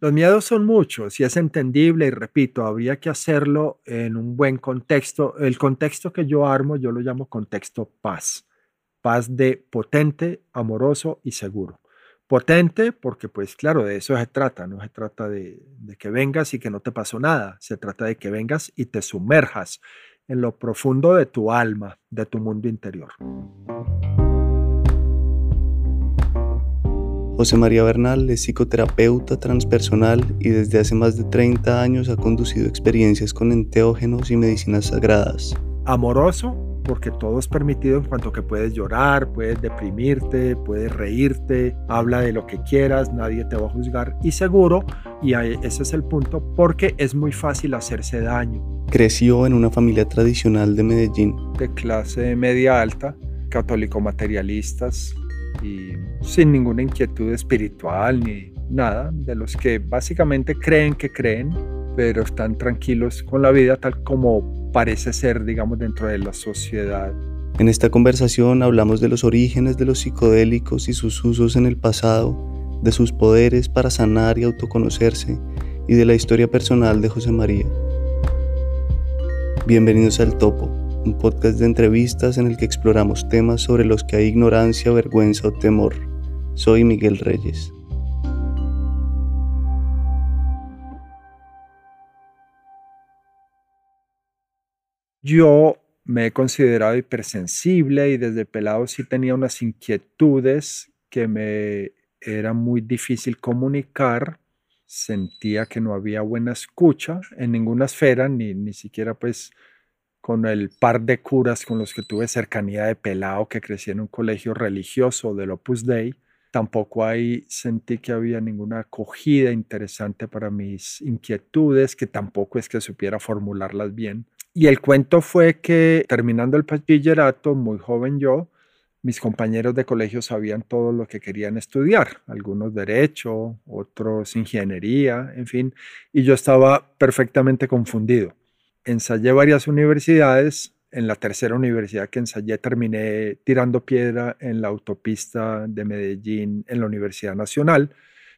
Los miedos son muchos y es entendible y repito, habría que hacerlo en un buen contexto. El contexto que yo armo yo lo llamo contexto paz. Paz de potente, amoroso y seguro. Potente porque pues claro, de eso se trata, no se trata de, de que vengas y que no te pasó nada, se trata de que vengas y te sumerjas en lo profundo de tu alma, de tu mundo interior. José María Bernal es psicoterapeuta transpersonal y desde hace más de 30 años ha conducido experiencias con enteógenos y medicinas sagradas. Amoroso, porque todo es permitido en cuanto que puedes llorar, puedes deprimirte, puedes reírte, habla de lo que quieras, nadie te va a juzgar. Y seguro, y ese es el punto, porque es muy fácil hacerse daño. Creció en una familia tradicional de Medellín. De clase media alta, católico materialistas, y sin ninguna inquietud espiritual ni nada, de los que básicamente creen que creen, pero están tranquilos con la vida tal como parece ser, digamos, dentro de la sociedad. En esta conversación hablamos de los orígenes de los psicodélicos y sus usos en el pasado, de sus poderes para sanar y autoconocerse, y de la historia personal de José María. Bienvenidos al Topo un podcast de entrevistas en el que exploramos temas sobre los que hay ignorancia, vergüenza o temor. Soy Miguel Reyes. Yo me he considerado hipersensible y desde pelado sí tenía unas inquietudes que me era muy difícil comunicar. Sentía que no había buena escucha en ninguna esfera, ni, ni siquiera pues con el par de curas con los que tuve cercanía de pelado que crecí en un colegio religioso del Opus Dei, tampoco ahí sentí que había ninguna acogida interesante para mis inquietudes, que tampoco es que supiera formularlas bien. Y el cuento fue que terminando el bachillerato, muy joven yo, mis compañeros de colegio sabían todo lo que querían estudiar, algunos derecho, otros ingeniería, en fin, y yo estaba perfectamente confundido ensayé varias universidades. En la tercera universidad que ensayé terminé tirando piedra en la autopista de Medellín en la Universidad Nacional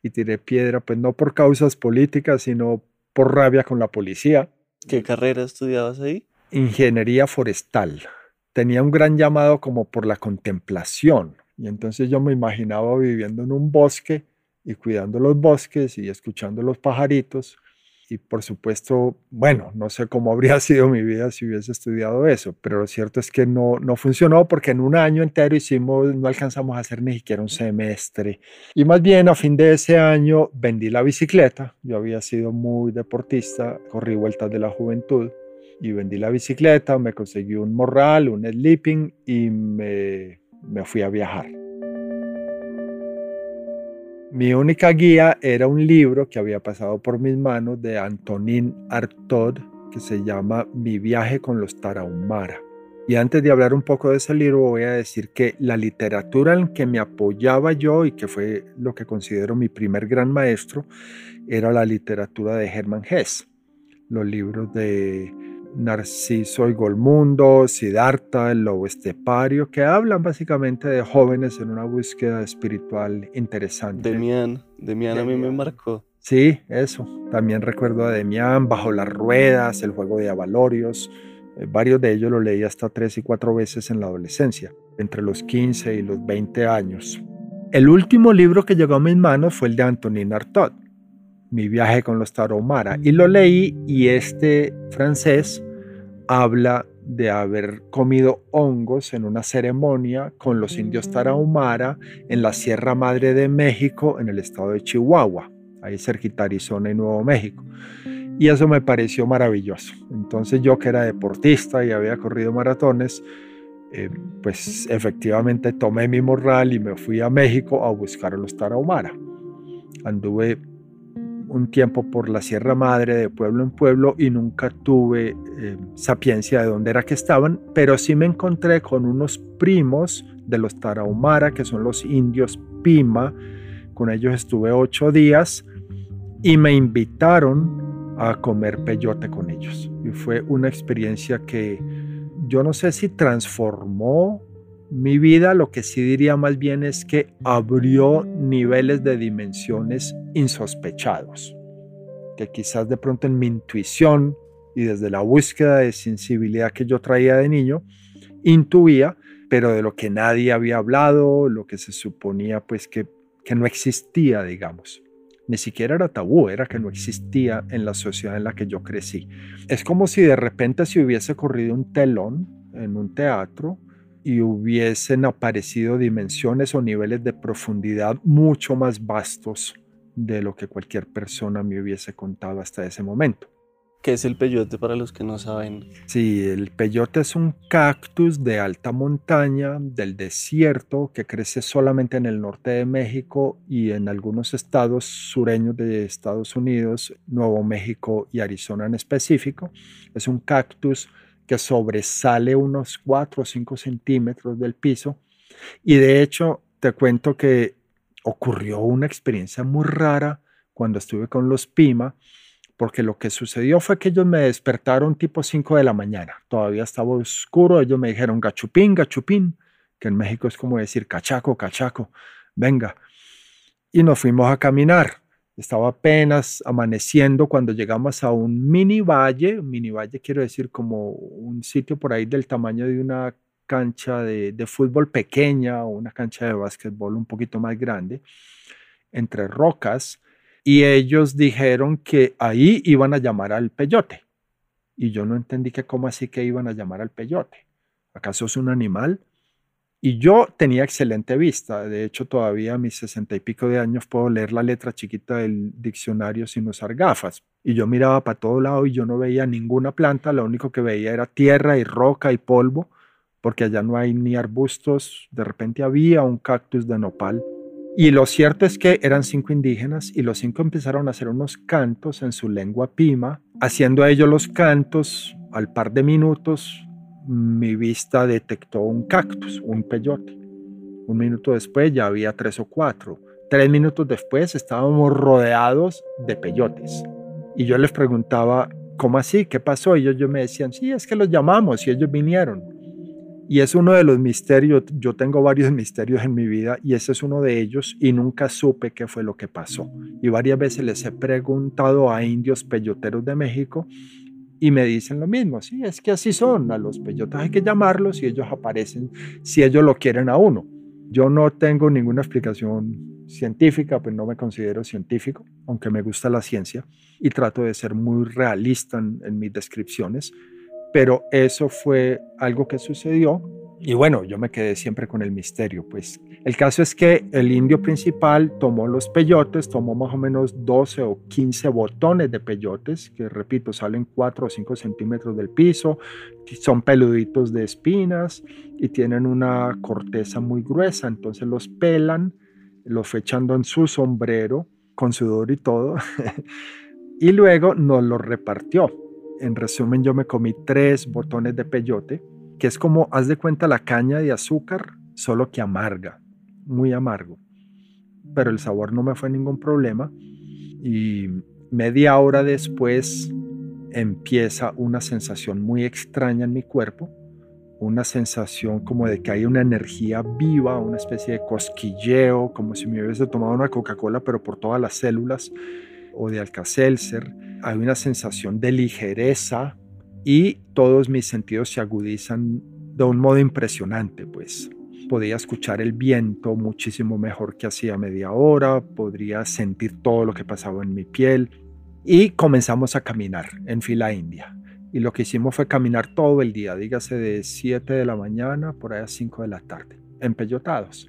y tiré piedra pues no por causas políticas, sino por rabia con la policía. ¿Qué carrera estudiabas ahí? Ingeniería forestal. Tenía un gran llamado como por la contemplación y entonces yo me imaginaba viviendo en un bosque y cuidando los bosques y escuchando los pajaritos y por supuesto, bueno, no sé cómo habría sido mi vida si hubiese estudiado eso, pero lo cierto es que no, no funcionó porque en un año entero hicimos, no alcanzamos a hacer ni siquiera un semestre. Y más bien a fin de ese año vendí la bicicleta, yo había sido muy deportista, corrí vueltas de la juventud y vendí la bicicleta, me conseguí un morral, un sleeping y me, me fui a viajar. Mi única guía era un libro que había pasado por mis manos de Antonin Artaud que se llama Mi viaje con los Tarahumara. Y antes de hablar un poco de ese libro voy a decir que la literatura en que me apoyaba yo y que fue lo que considero mi primer gran maestro era la literatura de Hermann Hesse, los libros de Narciso y Golmundo, Siddhartha, el lobo estepario, que hablan básicamente de jóvenes en una búsqueda espiritual interesante. Demian, Demian a mí me marcó. Sí, eso. También recuerdo a Demian, Bajo las Ruedas, El Juego de Avalorios. Eh, varios de ellos los leí hasta tres y cuatro veces en la adolescencia, entre los 15 y los 20 años. El último libro que llegó a mis manos fue el de Antonin Artaud, mi viaje con los Tarahumara y lo leí y este francés habla de haber comido hongos en una ceremonia con los indios Tarahumara en la Sierra Madre de México en el estado de Chihuahua, ahí cerquita Arizona y Nuevo México. Y eso me pareció maravilloso. Entonces yo que era deportista y había corrido maratones, eh, pues efectivamente tomé mi morral y me fui a México a buscar a los Tarahumara. Anduve un tiempo por la Sierra Madre de pueblo en pueblo y nunca tuve eh, sapiencia de dónde era que estaban, pero sí me encontré con unos primos de los Tarahumara, que son los indios Pima. Con ellos estuve ocho días y me invitaron a comer peyote con ellos. Y fue una experiencia que yo no sé si transformó Mi vida lo que sí diría más bien es que abrió niveles de dimensiones insospechados, que quizás de pronto en mi intuición y desde la búsqueda de sensibilidad que yo traía de niño, intuía, pero de lo que nadie había hablado, lo que se suponía pues que, que no existía, digamos. Ni siquiera era tabú, era que no existía en la sociedad en la que yo crecí. Es como si de repente se hubiese corrido un telón en un teatro y hubiesen aparecido dimensiones o niveles de profundidad mucho más vastos de lo que cualquier persona me hubiese contado hasta ese momento. ¿Qué es el peyote para los que no saben? Sí, el peyote es un cactus de alta montaña del desierto que crece solamente en el norte de México y en algunos estados sureños de Estados Unidos, Nuevo México y Arizona en específico. Es un cactus que sobresale unos 4 o 5 centímetros del piso y de hecho te cuento que ocurrió una experiencia muy rara cuando estuve con los Pima porque lo que sucedió fue que ellos me despertaron tipo 5 de la mañana, todavía estaba oscuro, ellos me dijeron gachupín, gachupín, que en México es como decir cachaco, cachaco, venga. Y nos fuimos a caminar. Estaba apenas amaneciendo cuando llegamos a un mini valle, mini valle quiero decir como un sitio por ahí del tamaño de una cancha de, de fútbol pequeña o una cancha de básquetbol un poquito más grande, entre rocas y ellos dijeron que ahí iban a llamar al peyote. Y yo no entendí que cómo así que iban a llamar al peyote. ¿Acaso es un animal? Y yo tenía excelente vista. De hecho, todavía a mis sesenta y pico de años puedo leer la letra chiquita del diccionario sin usar gafas. Y yo miraba para todo lado y yo no veía ninguna planta. Lo único que veía era tierra y roca y polvo, porque allá no hay ni arbustos. De repente había un cactus de nopal y lo cierto es que eran cinco indígenas y los cinco empezaron a hacer unos cantos en su lengua pima. Haciendo ellos los cantos, al par de minutos, mi vista detectó un cactus, un peyote. Un minuto después ya había tres o cuatro. Tres minutos después estábamos rodeados de peyotes. Y yo les preguntaba, ¿cómo así? ¿Qué pasó? Y ellos me decían, sí, es que los llamamos y ellos vinieron. Y es uno de los misterios, yo tengo varios misterios en mi vida y ese es uno de ellos y nunca supe qué fue lo que pasó. Y varias veces les he preguntado a indios peyoteros de México y me dicen lo mismo, sí, es que así son, a los peyotes hay que llamarlos y ellos aparecen si ellos lo quieren a uno. Yo no tengo ninguna explicación científica, pues no me considero científico, aunque me gusta la ciencia y trato de ser muy realista en, en mis descripciones pero eso fue algo que sucedió y bueno, yo me quedé siempre con el misterio. Pues el caso es que el indio principal tomó los peyotes, tomó más o menos 12 o 15 botones de peyotes, que repito, salen 4 o 5 centímetros del piso, son peluditos de espinas y tienen una corteza muy gruesa. Entonces los pelan, los fue echando en su sombrero con sudor y todo, y luego nos los repartió en resumen, yo me comí tres botones de peyote, que es como, haz de cuenta, la caña de azúcar, solo que amarga, muy amargo. Pero el sabor no me fue ningún problema. Y media hora después empieza una sensación muy extraña en mi cuerpo, una sensación como de que hay una energía viva, una especie de cosquilleo, como si me hubiese tomado una Coca-Cola, pero por todas las células, o de Alka-Seltzer hay una sensación de ligereza y todos mis sentidos se agudizan de un modo impresionante, pues podía escuchar el viento muchísimo mejor que hacía media hora, podría sentir todo lo que pasaba en mi piel y comenzamos a caminar en fila india. Y lo que hicimos fue caminar todo el día, dígase de 7 de la mañana por ahí a 5 de la tarde, empellotados.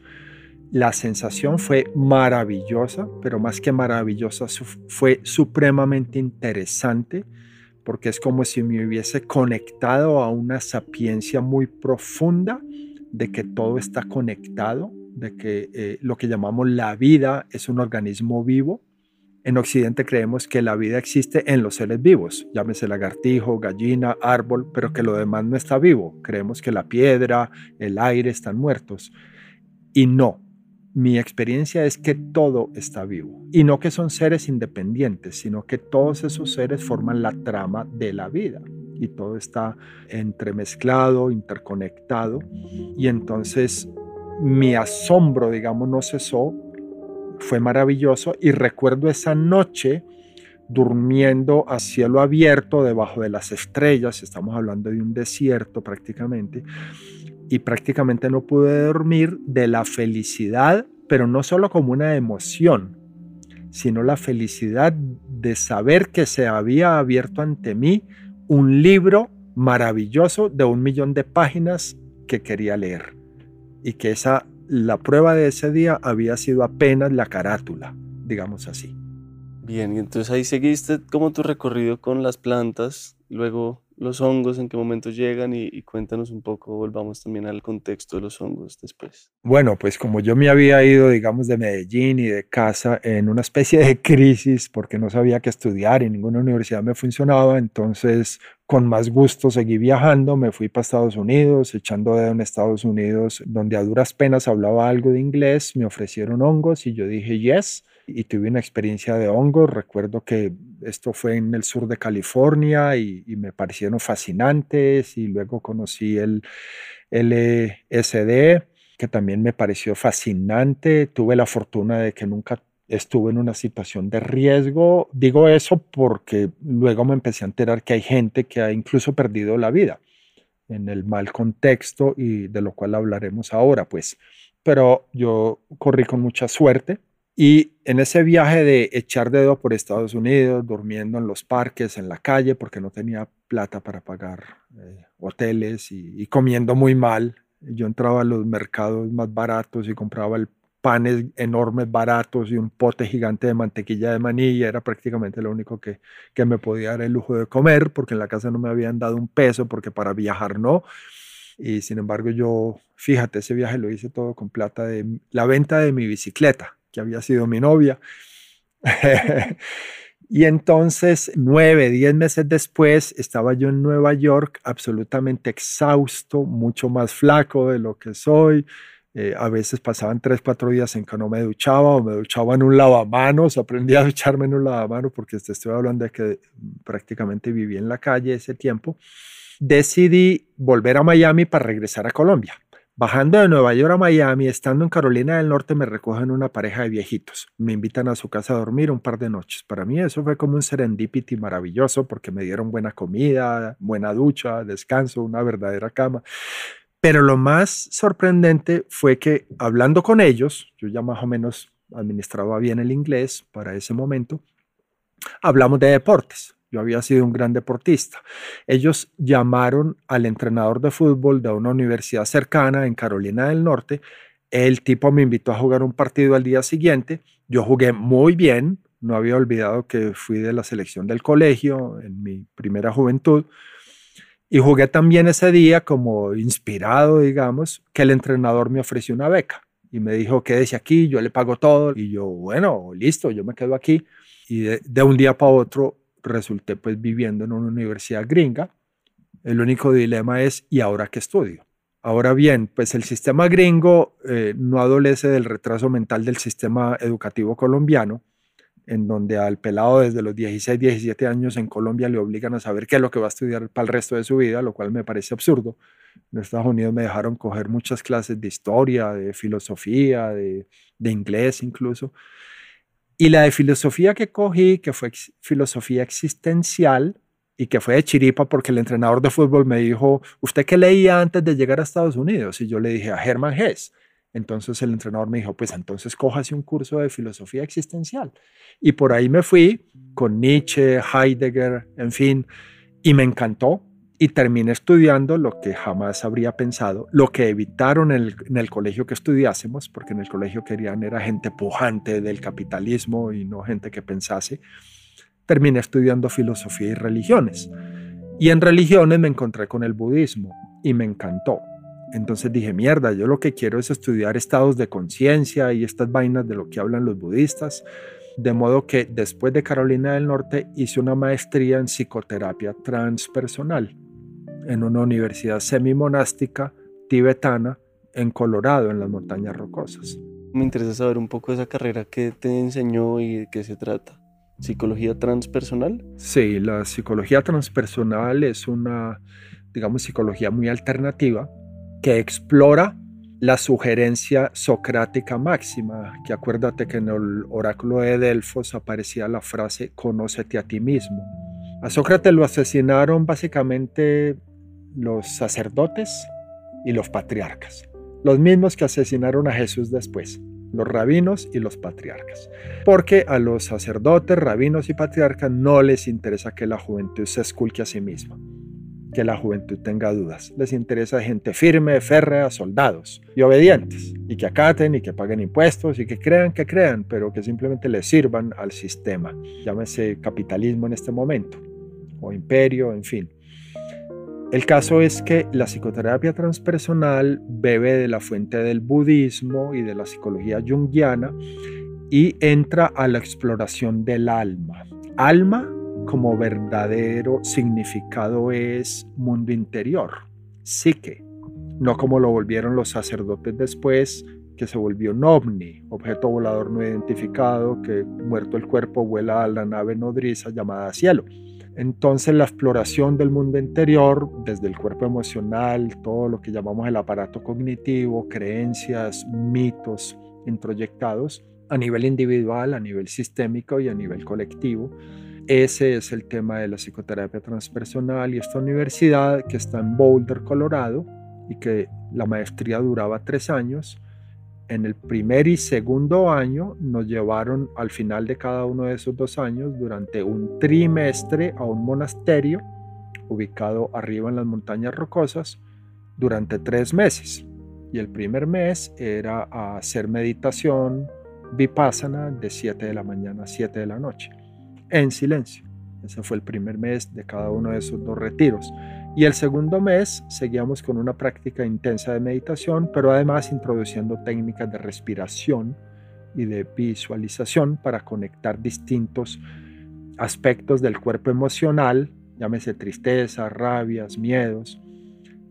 La sensación fue maravillosa, pero más que maravillosa, fue supremamente interesante porque es como si me hubiese conectado a una sapiencia muy profunda de que todo está conectado, de que eh, lo que llamamos la vida es un organismo vivo. En Occidente creemos que la vida existe en los seres vivos, llámese lagartijo, gallina, árbol, pero que lo demás no está vivo. Creemos que la piedra, el aire están muertos. Y no, mi experiencia es que todo está vivo. Y no que son seres independientes, sino que todos esos seres forman la trama de la vida. Y todo está entremezclado, interconectado. Y entonces mi asombro, digamos, no cesó, fue maravilloso. Y recuerdo esa noche durmiendo a cielo abierto debajo de las estrellas, estamos hablando de un desierto prácticamente, y prácticamente no pude dormir de la felicidad, pero no solo como una emoción, sino la felicidad de saber que se había abierto ante mí un libro maravilloso de un millón de páginas que quería leer y que esa la prueba de ese día había sido apenas la carátula, digamos así. Bien, y entonces ahí seguiste como tu recorrido con las plantas, luego los hongos, en qué momento llegan y, cuéntanos un poco, volvamos también al contexto de los hongos después. Bueno, pues como yo me había ido, digamos, de Medellín y de casa en una especie de crisis porque no sabía qué estudiar y ninguna universidad me funcionaba, entonces con más gusto seguí viajando, me fui para Estados Unidos, echando dedo en Estados Unidos, donde a duras penas hablaba algo de inglés, me ofrecieron hongos y yo dije yes y tuve una experiencia de hongos. Recuerdo que esto fue en el sur de California y, me parecieron fascinantes y luego conocí el LSD que también me pareció fascinante. Tuve la fortuna de que nunca estuve en una situación de riesgo. Digo eso porque luego me empecé a enterar que hay gente que ha incluso perdido la vida en el mal contexto y de lo cual hablaremos ahora, pues. Pero yo corrí con mucha suerte y en ese viaje de echar dedo por Estados Unidos, durmiendo en los parques, en la calle, porque no tenía plata para pagar eh, hoteles y, comiendo muy mal, yo entraba a los mercados más baratos y compraba el panes enormes baratos y un pote gigante de mantequilla de maní era prácticamente lo único que, que me podía dar el lujo de comer porque en la casa no me habían dado un peso porque para viajar no. Y sin embargo yo, fíjate, ese viaje lo hice todo con plata de la venta de mi bicicleta que había sido mi novia. y entonces, nueve, diez meses después, estaba yo en Nueva York absolutamente exhausto, mucho más flaco de lo que soy. Eh, a veces pasaban tres, cuatro días en que no me duchaba o me duchaba en un lavamanos. Aprendí a ducharme en un lavamanos porque te estoy hablando de que prácticamente viví en la calle ese tiempo. Decidí volver a Miami para regresar a Colombia. Bajando de Nueva York a Miami, estando en Carolina del Norte, me recogen una pareja de viejitos. Me invitan a su casa a dormir un par de noches. Para mí eso fue como un serendipity maravilloso porque me dieron buena comida, buena ducha, descanso, una verdadera cama. Pero lo más sorprendente fue que hablando con ellos, yo ya más o menos administraba bien el inglés para ese momento, hablamos de deportes. Yo había sido un gran deportista. Ellos llamaron al entrenador de fútbol de una universidad cercana en Carolina del Norte. El tipo me invitó a jugar un partido al día siguiente. Yo jugué muy bien. No había olvidado que fui de la selección del colegio en mi primera juventud. Y jugué también ese día como inspirado, digamos, que el entrenador me ofreció una beca y me dijo, quédese aquí, yo le pago todo. Y yo, bueno, listo, yo me quedo aquí. Y de, de un día para otro resulté pues viviendo en una universidad gringa. El único dilema es, ¿y ahora qué estudio? Ahora bien, pues el sistema gringo eh, no adolece del retraso mental del sistema educativo colombiano, en donde al pelado desde los 16, 17 años en Colombia le obligan a saber qué es lo que va a estudiar para el resto de su vida, lo cual me parece absurdo. En Estados Unidos me dejaron coger muchas clases de historia, de filosofía, de, de inglés incluso. Y la de filosofía que cogí, que fue filosofía existencial y que fue de chiripa porque el entrenador de fútbol me dijo, ¿usted qué leía antes de llegar a Estados Unidos? Y yo le dije, a Hermann Hesse. Entonces el entrenador me dijo, pues entonces cójase un curso de filosofía existencial. Y por ahí me fui con Nietzsche, Heidegger, en fin, y me encantó y terminé estudiando lo que jamás habría pensado, lo que evitaron en el, colegio que estudiásemos, porque en el colegio querían era gente pujante del capitalismo y no gente que pensase. Terminé estudiando filosofía y religiones. Y en religiones me encontré con el budismo y me encantó. Entonces dije, mierda, yo lo que quiero es estudiar estados de conciencia y estas vainas de lo que hablan los budistas. De modo que después de Carolina del Norte hice una maestría en psicoterapia transpersonal en una universidad semi-monástica tibetana en Colorado, en las montañas rocosas. Me interesa saber un poco esa carrera que te enseñó y de qué se trata. ¿Psicología transpersonal? Sí, la psicología transpersonal es una, digamos, psicología muy alternativa que explora la sugerencia socrática máxima, que acuérdate que en el oráculo de Delfos aparecía la frase conócete a ti mismo. A Sócrates lo asesinaron básicamente los sacerdotes y los patriarcas, los mismos que asesinaron a Jesús después los rabinos y los patriarcas. Porque a los sacerdotes, rabinos y patriarcas no les interesa que la juventud se esculque a sí misma, que la juventud tenga dudas. Les interesa gente firme, férrea, soldados y obedientes, y que acaten y que paguen impuestos y que crean que crean, pero que simplemente le sirvan al sistema. Llámese capitalismo en este momento, o imperio, en fin. El caso es que la psicoterapia transpersonal bebe de la fuente del budismo y de la psicología junguiana y entra a la exploración del alma. Alma como verdadero significado es mundo interior, psique, no como lo volvieron los sacerdotes después, que se volvió un ovni, objeto volador no identificado, que muerto el cuerpo vuela a la nave nodriza llamada cielo. Entonces la exploración del mundo interior, desde el cuerpo emocional, todo lo que llamamos el aparato cognitivo, creencias, mitos introyectados, a nivel individual, a nivel sistémico y a nivel colectivo. Ese es el tema de la psicoterapia transpersonal y esta universidad que está en Boulder, Colorado, y que la maestría duraba tres años, en el primer y segundo año nos llevaron al final de cada uno de esos dos años durante un trimestre a un monasterio ubicado arriba en las montañas rocosas durante tres meses. Y el primer mes era hacer meditación vipassana de 7 de la mañana a 7 de la noche, en silencio. Ese fue el primer mes de cada uno de esos dos retiros. Y el segundo mes seguíamos con una práctica intensa de meditación, pero además introduciendo técnicas de respiración y de visualización para conectar distintos aspectos del cuerpo emocional, llámese tristeza, rabias, miedos,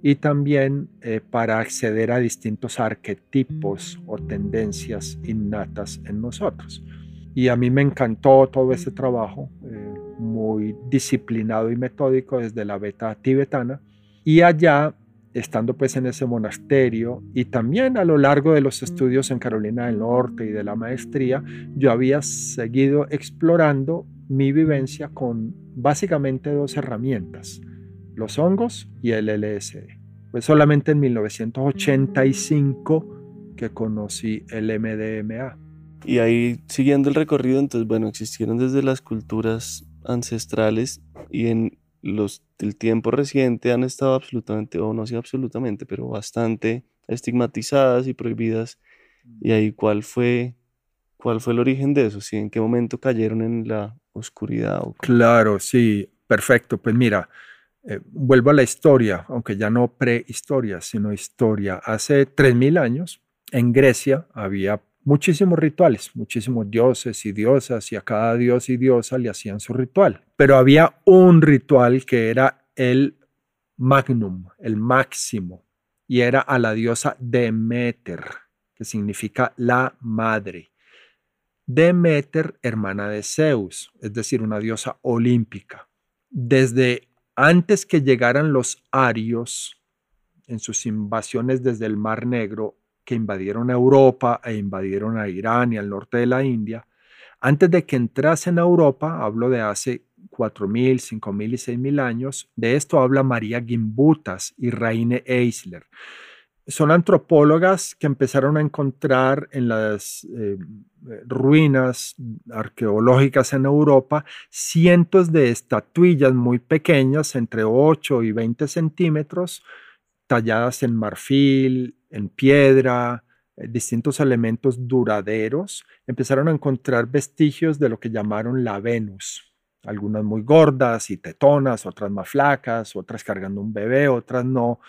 y también eh, para acceder a distintos arquetipos o tendencias innatas en nosotros. Y a mí me encantó todo ese trabajo. Eh, muy disciplinado y metódico desde la beta tibetana. Y allá, estando pues en ese monasterio y también a lo largo de los estudios en Carolina del Norte y de la maestría, yo había seguido explorando mi vivencia con básicamente dos herramientas, los hongos y el LSD. Fue solamente en 1985 que conocí el MDMA. Y ahí, siguiendo el recorrido, entonces, bueno, existieron desde las culturas ancestrales y en los del tiempo reciente han estado absolutamente, o no sé absolutamente, pero bastante estigmatizadas y prohibidas. Y ahí cuál fue, cuál fue el origen de eso, ¿Sí? en qué momento cayeron en la oscuridad. Claro, sí, perfecto. Pues mira, eh, vuelvo a la historia, aunque ya no prehistoria, sino historia. Hace 3.000 años, en Grecia había muchísimos rituales, muchísimos dioses y diosas, y a cada dios y diosa le hacían su ritual. Pero había un ritual que era el magnum, el máximo, y era a la diosa Demeter, que significa la madre. Demeter, hermana de Zeus, es decir, una diosa olímpica. Desde antes que llegaran los arios en sus invasiones desde el Mar Negro, que invadieron Europa e invadieron a Irán y al norte de la India, antes de que entrasen a Europa, hablo de hace 4.000, 5.000 y 6.000 años, de esto habla María Gimbutas y Raine Eisler. Son antropólogas que empezaron a encontrar en las eh, ruinas arqueológicas en Europa cientos de estatuillas muy pequeñas, entre 8 y 20 centímetros, talladas en marfil, en piedra, eh, distintos elementos duraderos, empezaron a encontrar vestigios de lo que llamaron la Venus. Algunas muy gordas y tetonas, otras más flacas, otras cargando un bebé, otras no.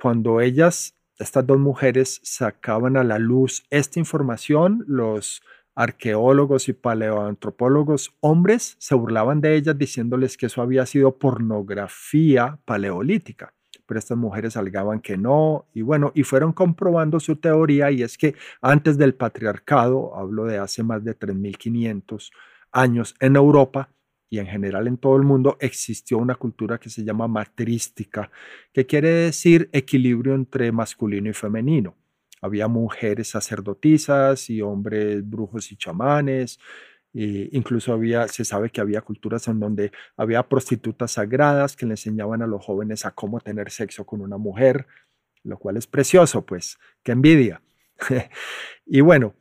Cuando ellas, estas dos mujeres, sacaban a la luz esta información, los arqueólogos y paleoantropólogos hombres se burlaban de ellas diciéndoles que eso había sido pornografía paleolítica pero estas mujeres alegaban que no, y bueno, y fueron comprobando su teoría, y es que antes del patriarcado, hablo de hace más de 3.500 años en Europa y en general en todo el mundo existió una cultura que se llama matrística, que quiere decir equilibrio entre masculino y femenino. Había mujeres sacerdotisas y hombres brujos y chamanes. Incluso había, se sabe que había culturas en donde había prostitutas sagradas que le enseñaban a los jóvenes a cómo tener sexo con una mujer, lo cual es precioso, pues, qué envidia. y bueno,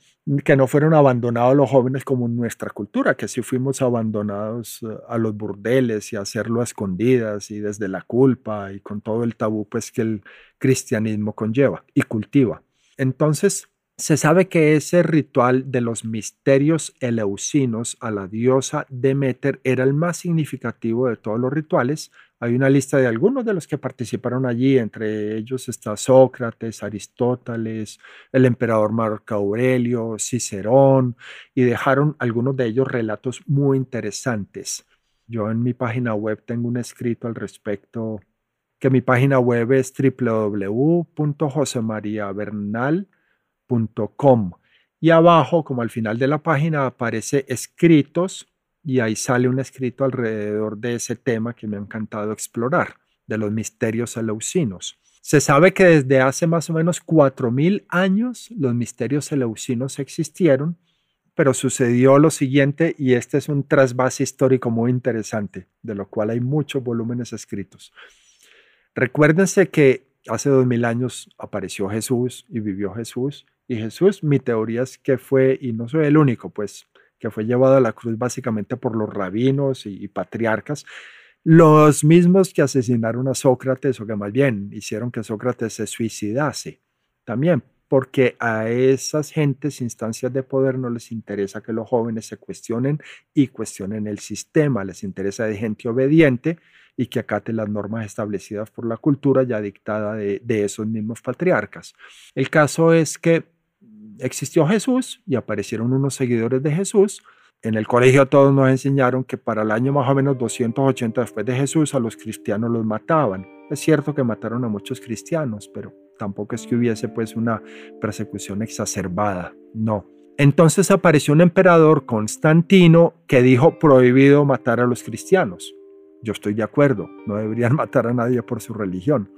que no fueron abandonados los jóvenes como en nuestra cultura, que sí fuimos abandonados eh, a los burdeles y a hacerlo a escondidas y desde la culpa y con todo el tabú pues que el cristianismo conlleva y cultiva. Entonces, se sabe que ese ritual de los misterios eleusinos a la diosa Demeter era el más significativo de todos los rituales. Hay una lista de algunos de los que participaron allí, entre ellos está Sócrates, Aristóteles, el emperador Marco Aurelio, Cicerón, y dejaron algunos de ellos relatos muy interesantes. Yo en mi página web tengo un escrito al respecto, que mi página web es y abajo, como al final de la página, aparece escritos y ahí sale un escrito alrededor de ese tema que me ha encantado explorar, de los misterios eleusinos. Se sabe que desde hace más o menos 4.000 años los misterios eleusinos existieron, pero sucedió lo siguiente y este es un trasvase histórico muy interesante, de lo cual hay muchos volúmenes escritos. Recuérdense que hace 2.000 años apareció Jesús y vivió Jesús y Jesús, mi teoría es que fue, y no soy el único, pues que fue llevado a la cruz básicamente por los rabinos y, patriarcas, los mismos que asesinaron a Sócrates o que más bien hicieron que Sócrates se suicidase. También porque a esas gentes, instancias de poder, no les interesa que los jóvenes se cuestionen y cuestionen el sistema, les interesa de gente obediente y que acate las normas establecidas por la cultura ya dictada de, de esos mismos patriarcas. El caso es que existió Jesús y aparecieron unos seguidores de Jesús. En el colegio todos nos enseñaron que para el año más o menos 280 después de Jesús a los cristianos los mataban. Es cierto que mataron a muchos cristianos, pero tampoco es que hubiese pues una persecución exacerbada, no. Entonces apareció un emperador Constantino que dijo prohibido matar a los cristianos. Yo estoy de acuerdo, no deberían matar a nadie por su religión.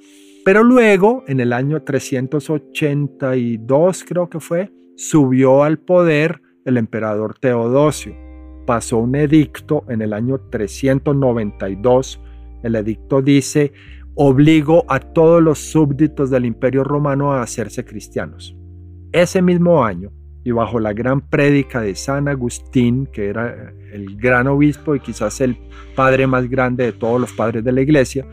Pero luego, en el año 382 creo que fue, subió al poder el emperador Teodosio. Pasó un edicto en el año 392. El edicto dice, obligó a todos los súbditos del imperio romano a hacerse cristianos. Ese mismo año, y bajo la gran prédica de San Agustín, que era el gran obispo y quizás el padre más grande de todos los padres de la iglesia,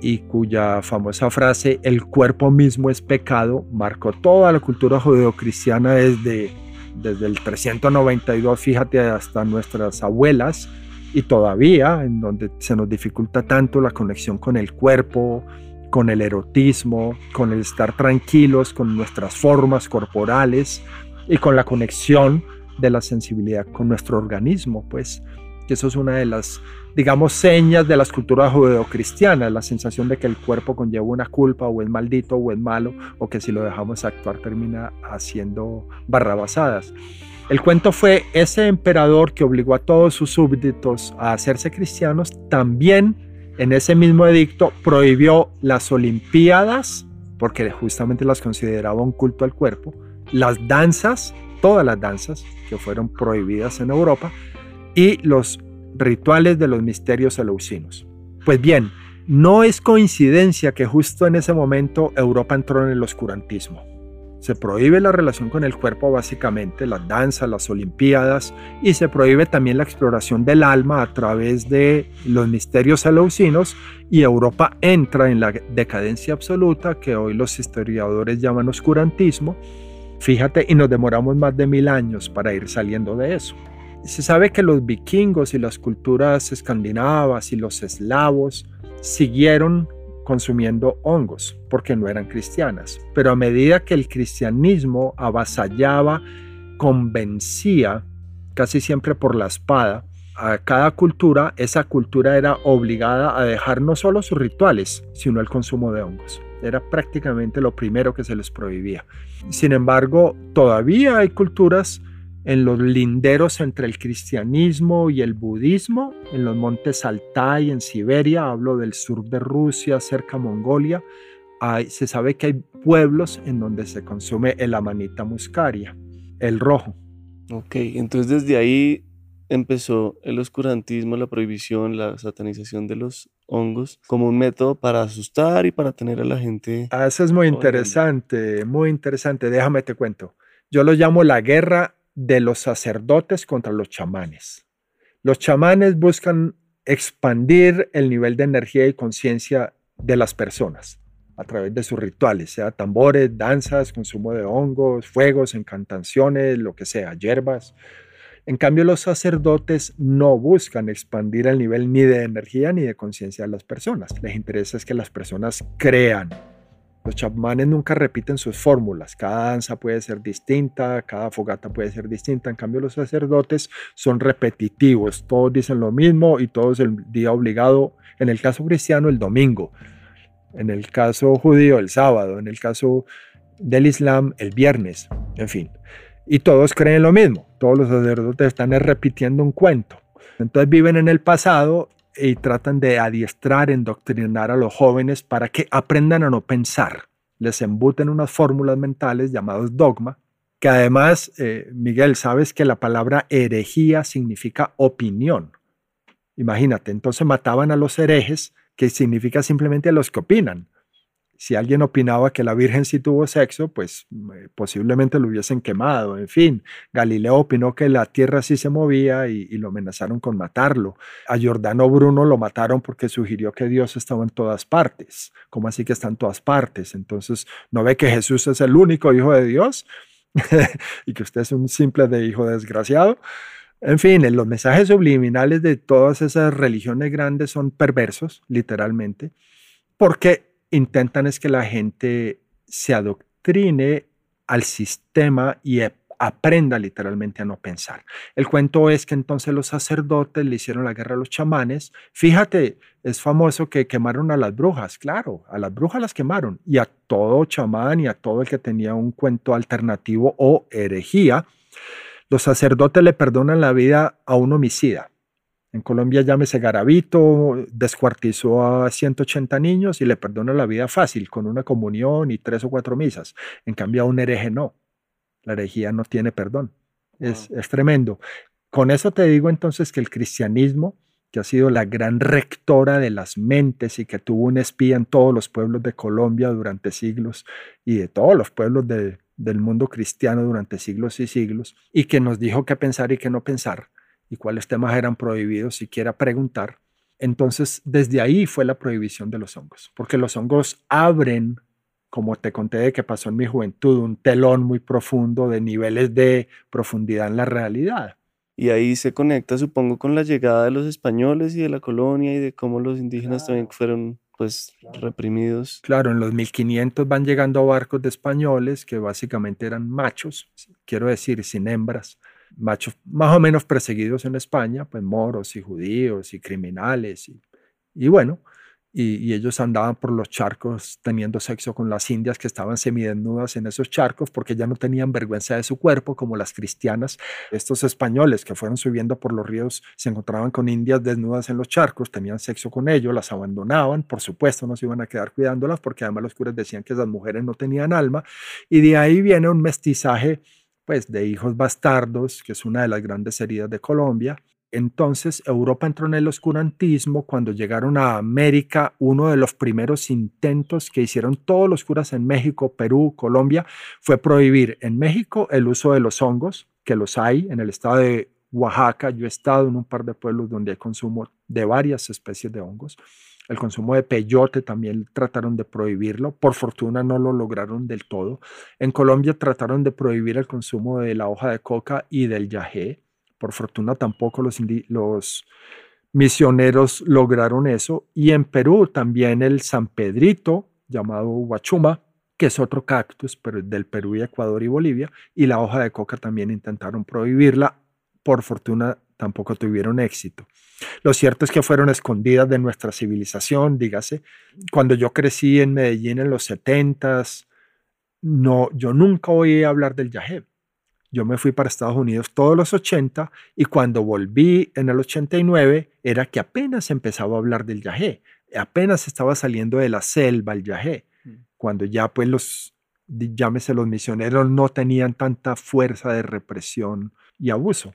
y cuya famosa frase el cuerpo mismo es pecado marcó toda la cultura judeocristiana desde, desde el 392, fíjate, hasta nuestras abuelas y todavía en donde se nos dificulta tanto la conexión con el cuerpo, con el erotismo, con el estar tranquilos con nuestras formas corporales y con la conexión de la sensibilidad con nuestro organismo, pues que eso es una de las digamos, señas de las culturas judeocristianas, la sensación de que el cuerpo conlleva una culpa o es maldito o es malo o que si lo dejamos actuar termina haciendo barrabasadas. El cuento fue ese emperador que obligó a todos sus súbditos a hacerse cristianos, también en ese mismo edicto prohibió las olimpiadas, porque justamente las consideraba un culto al cuerpo, las danzas, todas las danzas que fueron prohibidas en Europa, y los rituales de los misterios eleusinos. Pues bien, no es coincidencia que justo en ese momento Europa entró en el oscurantismo. Se prohíbe la relación con el cuerpo básicamente, las danzas, las olimpiadas, y se prohíbe también la exploración del alma a través de los misterios eleusinos, y Europa entra en la decadencia absoluta que hoy los historiadores llaman oscurantismo. Fíjate, y nos demoramos más de mil años para ir saliendo de eso. Se sabe que los vikingos y las culturas escandinavas y los eslavos siguieron consumiendo hongos porque no eran cristianas, pero a medida que el cristianismo avasallaba, convencía, casi siempre por la espada, a cada cultura, esa cultura era obligada a dejar no solo sus rituales, sino el consumo de hongos. Era prácticamente lo primero que se les prohibía. Sin embargo, todavía hay culturas en los linderos entre el cristianismo y el budismo, en los montes Altai, en Siberia, hablo del sur de Rusia, cerca a Mongolia, se sabe que hay pueblos en donde se consume el amanita muscaria, el rojo. Ok, entonces desde ahí empezó el oscurantismo, la prohibición, la satanización de los hongos como un método para asustar y para tener a la gente. Ah, eso es muy interesante, muy interesante. Déjame te cuento. Yo lo llamo la guerra de los sacerdotes contra los chamanes. Los chamanes buscan expandir el nivel de energía y conciencia de las personas a través de sus rituales, sea tambores, danzas, consumo de hongos, fuegos, encantaciones, lo que sea, hierbas. En cambio, los sacerdotes no buscan expandir el nivel ni de energía ni de conciencia de las personas. Les interesa es que las personas crean. Los chamanes nunca repiten sus fórmulas. Cada danza puede ser distinta, cada fogata puede ser distinta. En cambio, los sacerdotes son repetitivos. Todos dicen lo mismo y todos el día obligado. En el caso cristiano, el domingo en el caso judío el sábado, en el caso del Islam el viernes, en fin. Y todos creen lo mismo, todos los sacerdotes están repitiendo un cuento. Entonces viven en el pasado y tratan de adiestrar, endoctrinar a los jóvenes para que aprendan a no pensar. Les embuten unas fórmulas mentales llamadas dogma, que además, eh, Miguel, sabes que la palabra herejía significa opinión. Imagínate, entonces mataban a los herejes que significa simplemente los que opinan. Si alguien opinaba que la Virgen sí tuvo sexo, pues eh, posiblemente lo hubiesen quemado. En fin, Galileo opinó que la tierra sí se movía y, lo amenazaron con matarlo. A Giordano Bruno lo mataron porque sugirió que Dios estaba en todas partes. ¿Cómo así que está en todas partes? Entonces, ¿no ve que Jesús es el único hijo de Dios? y que usted es un simple de hijo desgraciado. En fin, los mensajes subliminales de todas esas religiones grandes son perversos, literalmente, porque intentan es que la gente se adoctrine al sistema y aprenda literalmente a no pensar. El cuento es que entonces los sacerdotes le hicieron la guerra a los chamanes. Fíjate, es famoso que quemaron a las brujas, claro, a las brujas las quemaron y a todo chamán y a todo el que tenía un cuento alternativo o herejía los sacerdotes le perdonan la vida a un homicida. En Colombia llámese Garavito, descuartizó a 180 niños y le perdona la vida fácil, con una comunión y tres o cuatro misas. En cambio a un hereje no. La herejía no tiene perdón. Es, es tremendo. Con eso te digo entonces que el cristianismo, que ha sido la gran rectora de las mentes y que tuvo un espía en todos los pueblos de Colombia durante siglos y de todos los pueblos de, del mundo cristiano durante siglos y siglos y que nos dijo qué pensar y qué no pensar y cuáles temas eran prohibidos siquiera preguntar. Entonces, desde ahí fue la prohibición de los hongos, porque los hongos abren, como te conté de que pasó en mi juventud, un telón muy profundo de niveles de profundidad en la realidad. Y ahí se conecta, supongo, con la llegada de los españoles y de la colonia y de cómo los indígenas también fueron pues reprimidos. Claro, en los 1500 van llegando barcos de españoles que básicamente eran machos, quiero decir, sin hembras, machos más o menos perseguidos en España, pues moros y judíos y criminales. Y, bueno, y, ellos andaban por los charcos teniendo sexo con las indias que estaban semidesnudas en esos charcos porque ya no tenían vergüenza de su cuerpo como las cristianas. Estos españoles que fueron subiendo por los ríos se encontraban con indias desnudas en los charcos, tenían sexo con ellos, las abandonaban, por supuesto no se iban a quedar cuidándolas porque además los curas decían que esas mujeres no tenían alma y de ahí viene un mestizaje pues de hijos bastardos, que es una de las grandes heridas de Colombia, entonces Europa entró en el oscurantismo cuando llegaron a América. Uno de los primeros intentos que hicieron todos los curas en México, Perú, Colombia, fue prohibir en México el uso de los hongos, que los hay en el estado de Oaxaca. Yo he estado en un par de pueblos donde hay consumo de varias especies de hongos. El consumo de peyote también trataron de prohibirlo. Por fortuna no lo lograron del todo. En Colombia trataron de prohibir el consumo de la hoja de coca y del yagé. Por fortuna tampoco los, misioneros lograron eso. Y en Perú también el San Pedrito, llamado Huachuma, que es otro cactus, pero del Perú y Ecuador y Bolivia, y la hoja de coca también intentaron prohibirla. Por fortuna tampoco tuvieron éxito. Lo cierto es que fueron escondidas de nuestra civilización, dígase. Cuando yo crecí en Medellín en los 70 no, yo nunca oí hablar del yajeb Yo me fui para Estados Unidos todos los 80 y cuando volví en el 89 era que apenas empezaba a hablar del yagé, apenas estaba saliendo de la selva el yagé, mm. cuando ya pues los, llámese los misioneros, no tenían tanta fuerza de represión y abuso.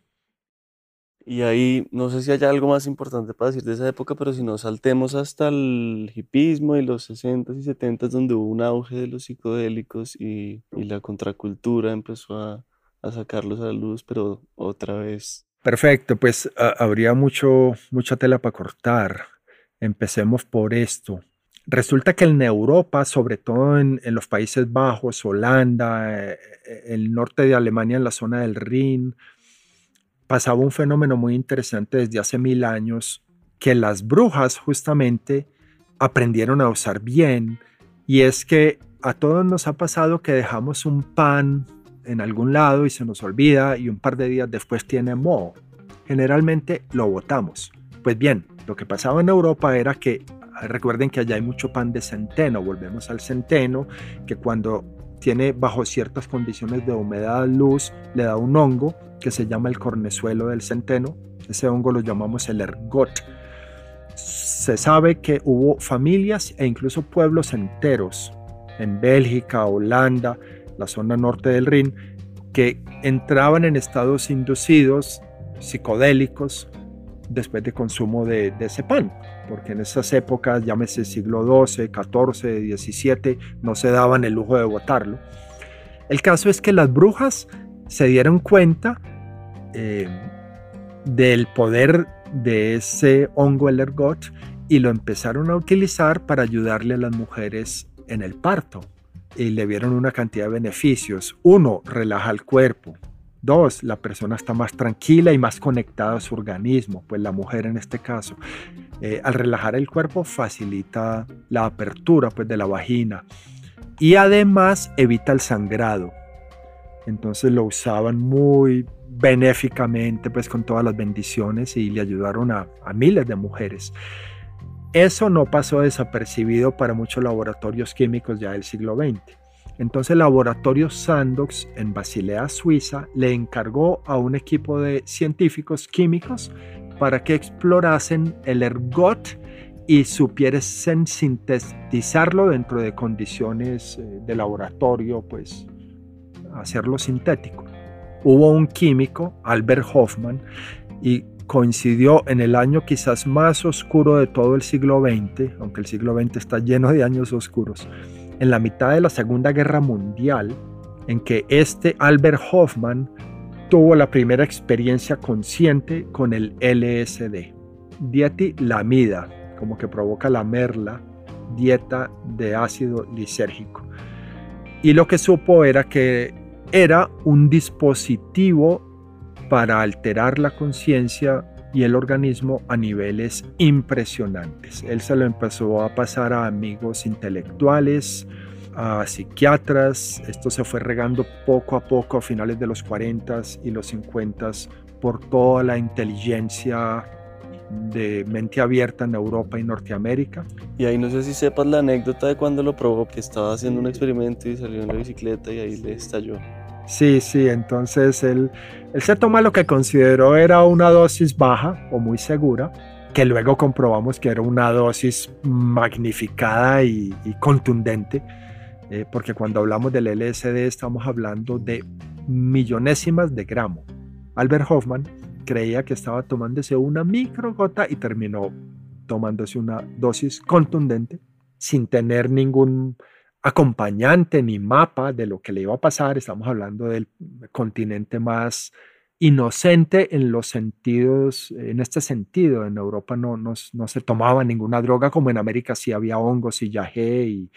Y ahí, no sé si hay algo más importante para decir de esa época, pero si nos saltemos hasta el hipismo y los 60s y 70s, donde hubo un auge de los psicodélicos y, la contracultura empezó a, sacarlos a la luz, pero otra vez. Perfecto, pues habría mucho, mucha tela para cortar. Empecemos por esto. Resulta que en Europa, sobre todo en, en los Países Bajos, Holanda, eh, eh, el norte de Alemania, en la zona del Rin, pasaba un fenómeno muy interesante desde hace mil años, que las brujas justamente aprendieron a usar bien, y es que a todos nos ha pasado que dejamos un pan en algún lado y se nos olvida y un par de días después tiene moho. Generalmente lo botamos. Pues bien, lo que pasaba en Europa era que recuerden que allá hay mucho pan de centeno, volvemos al centeno, que cuando tiene bajo ciertas condiciones de humedad, luz, le da un hongo que se llama el cornezuelo del centeno. Ese hongo lo llamamos el ergot. Se sabe que hubo familias e incluso pueblos enteros en Bélgica, Holanda, la zona norte del Rin, que entraban en estados inducidos psicodélicos después de consumo de, ese pan, porque en esas épocas, llámese siglo XII, XIV, XVII, no se daban el lujo de botarlo. El caso es que las brujas se dieron cuenta eh, del poder de ese hongo el ergot y lo empezaron a utilizar para ayudarle a las mujeres en el parto y le vieron una cantidad de beneficios. Uno, relaja el cuerpo. Dos, la persona está más tranquila y más conectada a su organismo, pues la mujer en este caso. Eh, al relajar el cuerpo facilita la apertura pues, de la vagina y además evita el sangrado. Entonces lo usaban muy benéficamente, pues con todas las bendiciones y le ayudaron a, a miles de mujeres. Eso no pasó desapercibido para muchos laboratorios químicos ya del siglo XX. Entonces el laboratorio Sandox en Basilea, Suiza, le encargó a un equipo de científicos químicos para que explorasen el ergot y supiesen sintetizarlo dentro de condiciones eh, de laboratorio, pues hacerlo sintético. Hubo un químico, Albert Hoffman, y coincidió en el año quizás más oscuro de todo el siglo XX, aunque el siglo XX está lleno de años oscuros, en la mitad de la Segunda Guerra Mundial, en que este Albert Hoffman tuvo la primera experiencia consciente con el LSD, dietilamida, como que provoca la merla, dieta de ácido lisérgico. Y lo que supo era que era un dispositivo para alterar la conciencia y el organismo a niveles impresionantes. Él se lo empezó a pasar a amigos intelectuales, a psiquiatras. Esto se fue regando poco a poco a finales de los 40 y los 50 por toda la inteligencia de mente abierta en Europa y Norteamérica. Y ahí no sé si sepas la anécdota de cuando lo probó, que estaba haciendo un experimento y salió en la bicicleta y ahí le estalló. Sí, sí, entonces él, se toma lo que consideró era una dosis baja o muy segura, que luego comprobamos que era una dosis magnificada y, contundente, eh, porque cuando hablamos del LSD estamos hablando de millonésimas de gramo. Albert Hoffman creía que estaba tomándose una microgota y terminó tomándose una dosis contundente sin tener ningún acompañante ni mapa de lo que le iba a pasar. Estamos hablando del continente más inocente en los sentidos, en este sentido. En Europa no, no, se tomaba ninguna droga, como en América sí había hongos y yagé y,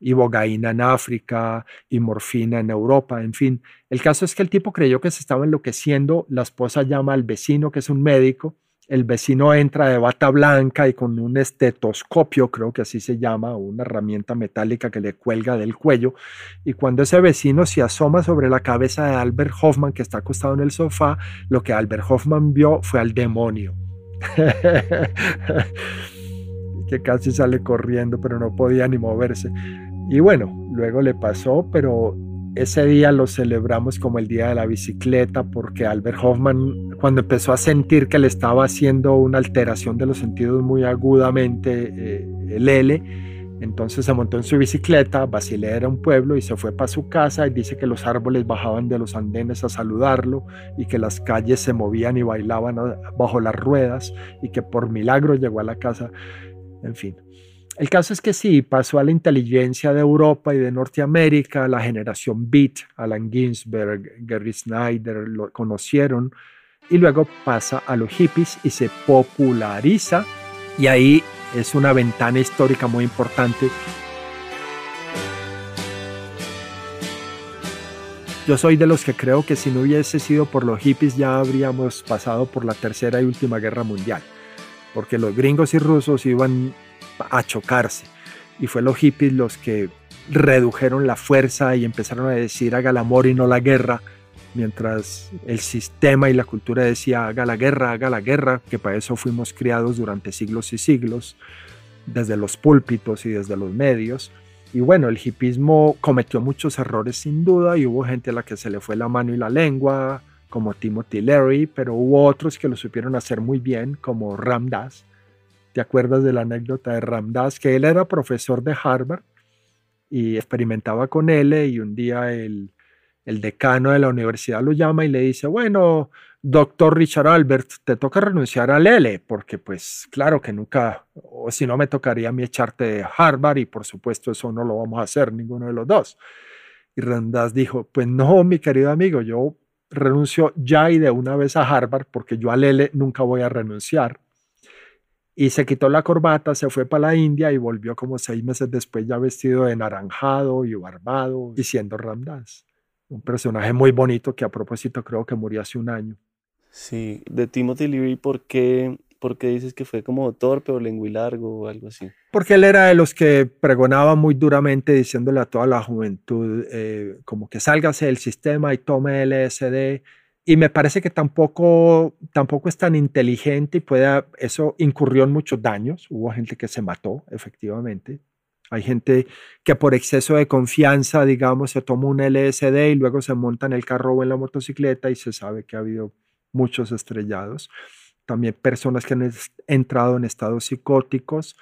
y bogaína en África y morfina en Europa, en fin. El caso es que el tipo creyó que se estaba enloqueciendo. La esposa llama al vecino, que es un médico, el vecino entra de bata blanca y con un estetoscopio, creo que así se llama, una herramienta metálica que le cuelga del cuello, y cuando ese vecino se asoma sobre la cabeza de Albert Hoffman, que está acostado en el sofá, lo que Albert Hoffman vio fue al demonio. que casi sale corriendo, pero no podía ni moverse. Y bueno, luego le pasó, pero ese día lo celebramos como el día de la bicicleta porque Albert Hoffman cuando empezó a sentir que le estaba haciendo una alteración de los sentidos muy agudamente eh, el L, entonces se montó en su bicicleta, Basilea era un pueblo y se fue para su casa y dice que los árboles bajaban de los andenes a saludarlo y que las calles se movían y bailaban bajo las ruedas y que por milagro llegó a la casa, en fin. El caso es que sí, pasó a la inteligencia de Europa y de Norteamérica, la generación Beat, Alan Ginsberg, Gary Snyder, lo conocieron, y luego pasa a los hippies y se populariza, y ahí es una ventana histórica muy importante. Yo soy de los que creo que si no hubiese sido por los hippies ya habríamos pasado por la tercera y última guerra mundial, porque los gringos y rusos iban a chocarse. Y fue los hippies los que redujeron la fuerza y empezaron a decir haga el amor y no la guerra, mientras el sistema y la cultura decía haga la guerra, haga la guerra, que para eso fuimos criados durante siglos y siglos, desde los púlpitos y desde los medios. Y bueno, el hipismo cometió muchos errores sin duda y hubo gente a la que se le fue la mano y la lengua, como Timothy Leary, pero hubo otros que lo supieron hacer muy bien, como Ram Dass, ¿Te acuerdas de la anécdota de Ramdas? Que él era profesor de Harvard y experimentaba con L y un día el, decano de la universidad lo llama y le dice, bueno, doctor Richard Albert, te toca renunciar al L, porque pues claro que nunca, o si no me tocaría a mí echarte de Harvard y por supuesto eso no lo vamos a hacer ninguno de los dos. Y Ramdas dijo, pues no, mi querido amigo, yo renuncio ya y de una vez a Harvard porque yo al L nunca voy a renunciar y se quitó la corbata, se fue para la India y volvió como seis meses después ya vestido de naranjado y barbado y siendo Ramdas. Un personaje muy bonito que a propósito creo que murió hace un año. Sí, de Timothy Leary, ¿por qué, ¿por qué dices que fue como torpe o lenguilargo o algo así? Porque él era de los que pregonaba muy duramente diciéndole a toda la juventud eh, como que sálgase del sistema y tome LSD y me parece que tampoco, tampoco es tan inteligente y puede, eso incurrió en muchos daños. Hubo gente que se mató, efectivamente. Hay gente que por exceso de confianza, digamos, se toma un LSD y luego se monta en el carro o en la motocicleta y se sabe que ha habido muchos estrellados. También personas que han entrado en estados psicóticos.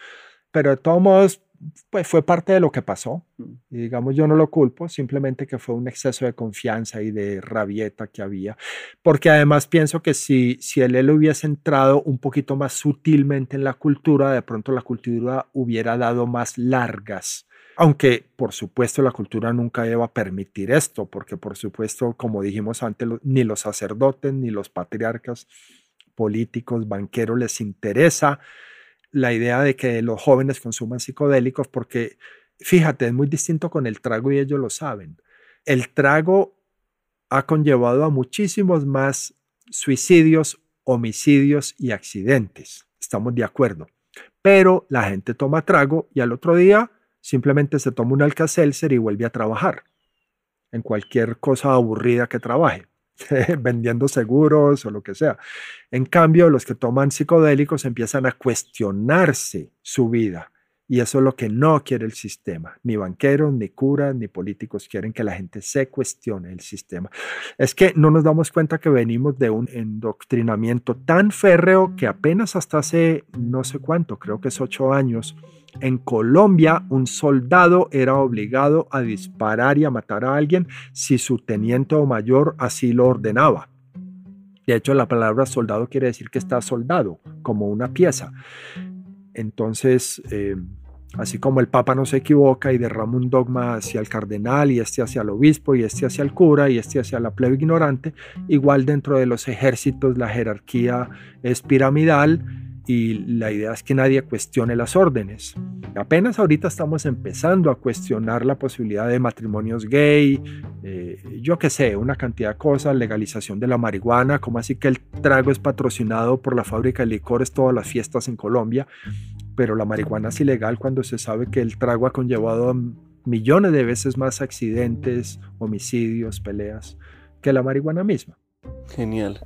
Pero de todos modos, pues fue parte de lo que pasó. Mm. Y digamos, yo no lo culpo, simplemente que fue un exceso de confianza y de rabieta que había. Porque además pienso que si, si él, hubiese entrado un poquito más sutilmente en la cultura, de pronto la cultura hubiera dado más largas. Aunque, por supuesto, la cultura nunca iba a permitir esto, porque, por supuesto, como dijimos antes, ni los sacerdotes, ni los patriarcas políticos, banqueros les interesa la idea de que los jóvenes consuman psicodélicos porque, fíjate, es muy distinto con el trago y ellos lo saben. El trago ha conllevado a muchísimos más suicidios, homicidios y accidentes. Estamos de acuerdo. Pero la gente toma trago y al otro día simplemente se toma un alcacelser y vuelve a trabajar en cualquier cosa aburrida que trabaje. vendiendo seguros o lo que sea. En cambio, los que toman psicodélicos empiezan a cuestionarse su vida. Y eso es lo que no quiere el sistema. Ni banqueros, ni curas, ni políticos quieren que la gente se cuestione el sistema. Es que no nos damos cuenta que venimos de un endoctrinamiento tan férreo que apenas hasta hace no sé cuánto, creo que es ocho años, en Colombia, un soldado era obligado a disparar y a matar a alguien si su teniente o mayor así lo ordenaba. De hecho, la palabra soldado quiere decir que está soldado, como una pieza. Entonces, eh, así como el Papa no se equivoca y derrama un dogma hacia el cardenal y este hacia el obispo y este hacia el cura y este hacia la plebe ignorante, igual dentro de los ejércitos la jerarquía es piramidal y la idea es que nadie cuestione las órdenes. Apenas ahorita estamos empezando a cuestionar la posibilidad de matrimonios gay, eh, yo qué sé, una cantidad de cosas, legalización de la marihuana, como así que el trago es patrocinado por la fábrica de licores todas las fiestas en Colombia, pero la marihuana es ilegal cuando se sabe que el trago ha conllevado millones de veces más accidentes, homicidios, peleas que la marihuana misma. Genial.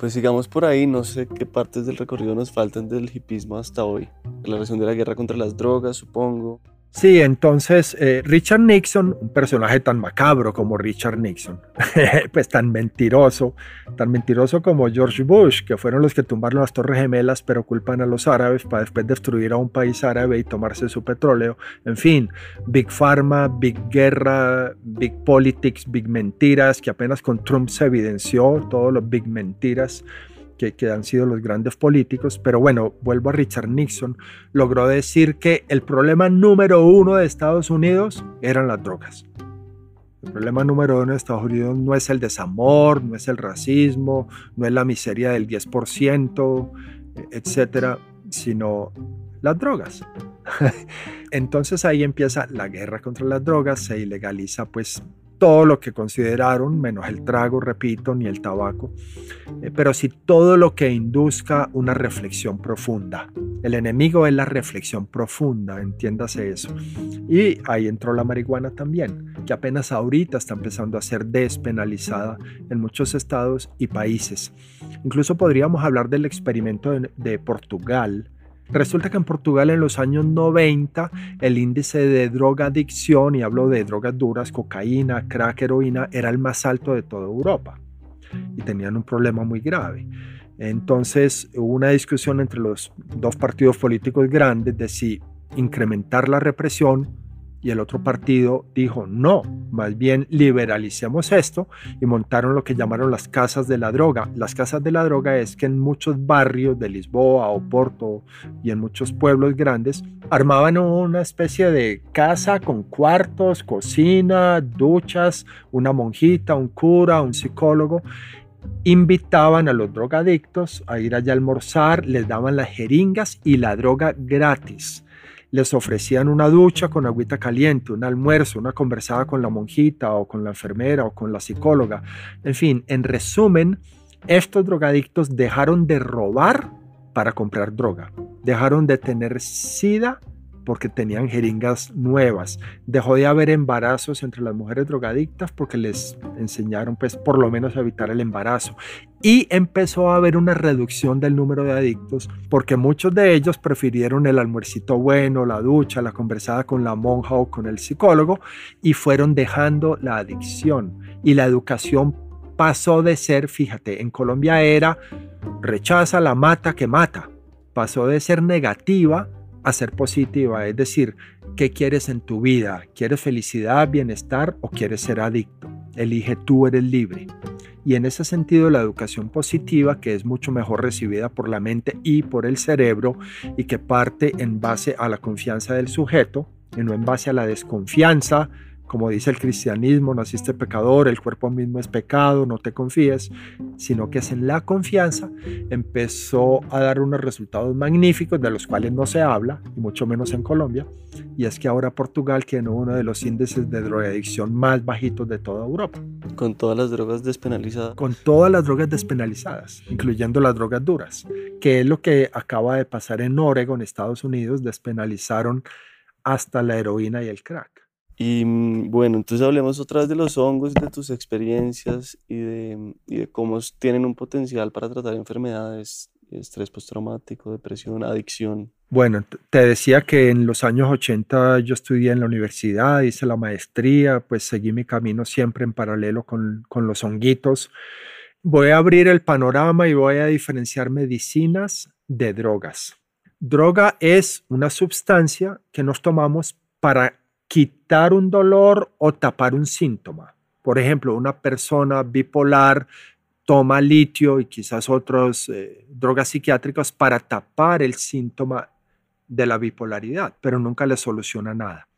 Pues sigamos por ahí, no sé qué partes del recorrido nos faltan del hipismo hasta hoy. La relación de la guerra contra las drogas, supongo. Sí, entonces eh, Richard Nixon, un personaje tan macabro como Richard Nixon, pues tan mentiroso, tan mentiroso como George Bush, que fueron los que tumbaron las Torres Gemelas, pero culpan a los árabes para después destruir a un país árabe y tomarse su petróleo. En fin, Big Pharma, Big Guerra, Big Politics, Big Mentiras, que apenas con Trump se evidenció, todos los Big Mentiras que, han sido los grandes políticos, pero bueno, vuelvo a Richard Nixon, logró decir que el problema número uno de Estados Unidos eran las drogas. El problema número uno de Estados Unidos no es el desamor, no es el racismo, no es la miseria del 10%, etcétera, sino las drogas. Entonces ahí empieza la guerra contra las drogas, se ilegaliza pues todo lo que consideraron, menos el trago, repito, ni el tabaco, eh, pero sí todo lo que induzca una reflexión profunda. El enemigo es la reflexión profunda, entiéndase eso. Y ahí entró la marihuana también, que apenas ahorita está empezando a ser despenalizada en muchos estados y países. Incluso podríamos hablar del experimento de, de Portugal, Resulta que en Portugal en los años 90 el índice de drogadicción, y hablo de drogas duras, cocaína, crack, heroína, era el más alto de toda Europa y tenían un problema muy grave. Entonces hubo una discusión entre los dos partidos políticos grandes de si incrementar la represión y el otro partido dijo, no, más bien liberalicemos esto y montaron lo que llamaron las casas de la droga. Las casas de la droga es que en muchos barrios de Lisboa, Oporto y en muchos pueblos grandes armaban una especie de casa con cuartos, cocina, duchas, una monjita, un cura, un psicólogo invitaban a los drogadictos a ir allá a almorzar, les daban las jeringas y la droga gratis les ofrecían una ducha con agüita caliente, un almuerzo, una conversada con la monjita o con la enfermera o con la psicóloga. En fin, en resumen, estos drogadictos dejaron de robar para comprar droga, dejaron de tener sida porque tenían jeringas nuevas. Dejó de haber embarazos entre las mujeres drogadictas porque les enseñaron pues por lo menos a evitar el embarazo. Y empezó a haber una reducción del número de adictos porque muchos de ellos prefirieron el almuercito bueno, la ducha, la conversada con la monja o con el psicólogo y fueron dejando la adicción. Y la educación pasó de ser, fíjate, en Colombia era rechaza la mata que mata. Pasó de ser negativa a ser positiva, es decir, ¿qué quieres en tu vida? ¿Quieres felicidad, bienestar o quieres ser adicto? Elige tú, eres libre. Y en ese sentido la educación positiva, que es mucho mejor recibida por la mente y por el cerebro y que parte en base a la confianza del sujeto y no en base a la desconfianza, como dice el cristianismo, naciste pecador, el cuerpo mismo es pecado, no te confíes, sino que es en la confianza, empezó a dar unos resultados magníficos de los cuales no se habla, y mucho menos en Colombia, y es que ahora Portugal tiene uno de los índices de drogadicción más bajitos de toda Europa. Con todas las drogas despenalizadas. Con todas las drogas despenalizadas, incluyendo las drogas duras, que es lo que acaba de pasar en Oregon, Estados Unidos, despenalizaron hasta la heroína y el crack. Y mm, bueno, entonces hablemos otra vez de los hongos, de tus experiencias y de, y de cómo tienen un potencial para tratar enfermedades, estrés postraumático, depresión, adicción. Bueno, te decía que en los años 80 yo estudié en la universidad, hice la maestría, pues seguí mi camino siempre en paralelo con, con los honguitos. Voy a abrir el panorama y voy a diferenciar medicinas de drogas. Droga es una sustancia que nos tomamos para quitar un dolor o tapar un síntoma. Por ejemplo, una persona bipolar toma litio y quizás otras eh, drogas psiquiátricas para tapar el síntoma de la bipolaridad, pero nunca le soluciona nada.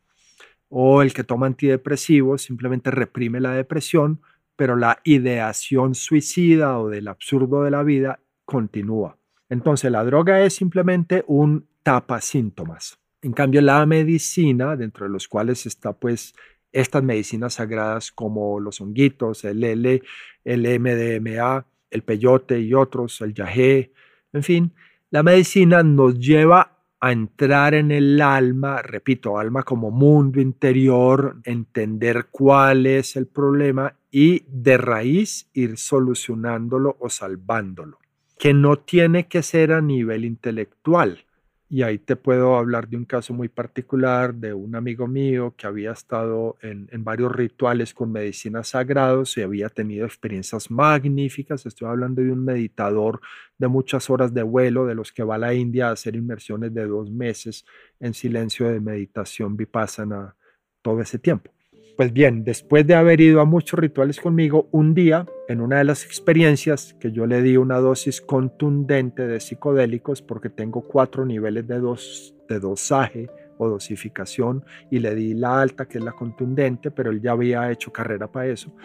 O el que toma antidepresivos simplemente reprime la depresión, pero la ideación suicida o del absurdo de la vida continúa. Entonces la droga es simplemente un tapa síntomas. En cambio, la medicina, dentro de los cuales está pues estas medicinas sagradas como los honguitos, el L, el MDMA, el peyote y otros, el yagé, en fin, la medicina nos lleva a entrar en el alma, repito, alma como mundo interior, entender cuál es el problema y de raíz ir solucionándolo o salvándolo, que no tiene que ser a nivel intelectual y ahí te puedo hablar de un caso muy particular de un amigo mío que había estado en, varios rituales con medicinas sagrados y había tenido experiencias magníficas. Estoy hablando de un meditador de muchas horas de vuelo, de los que va a la India a hacer inmersiones de dos meses en silencio de meditación vipassana todo ese tiempo. Pues bien, después de haber ido a muchos rituales conmigo, un día, en una de las experiencias que yo le di una dosis contundente de psicodélicos, porque tengo cuatro niveles de, dos, de dosaje o dosificación, y le di la alta, que es la contundente, pero él ya había hecho carrera para eso,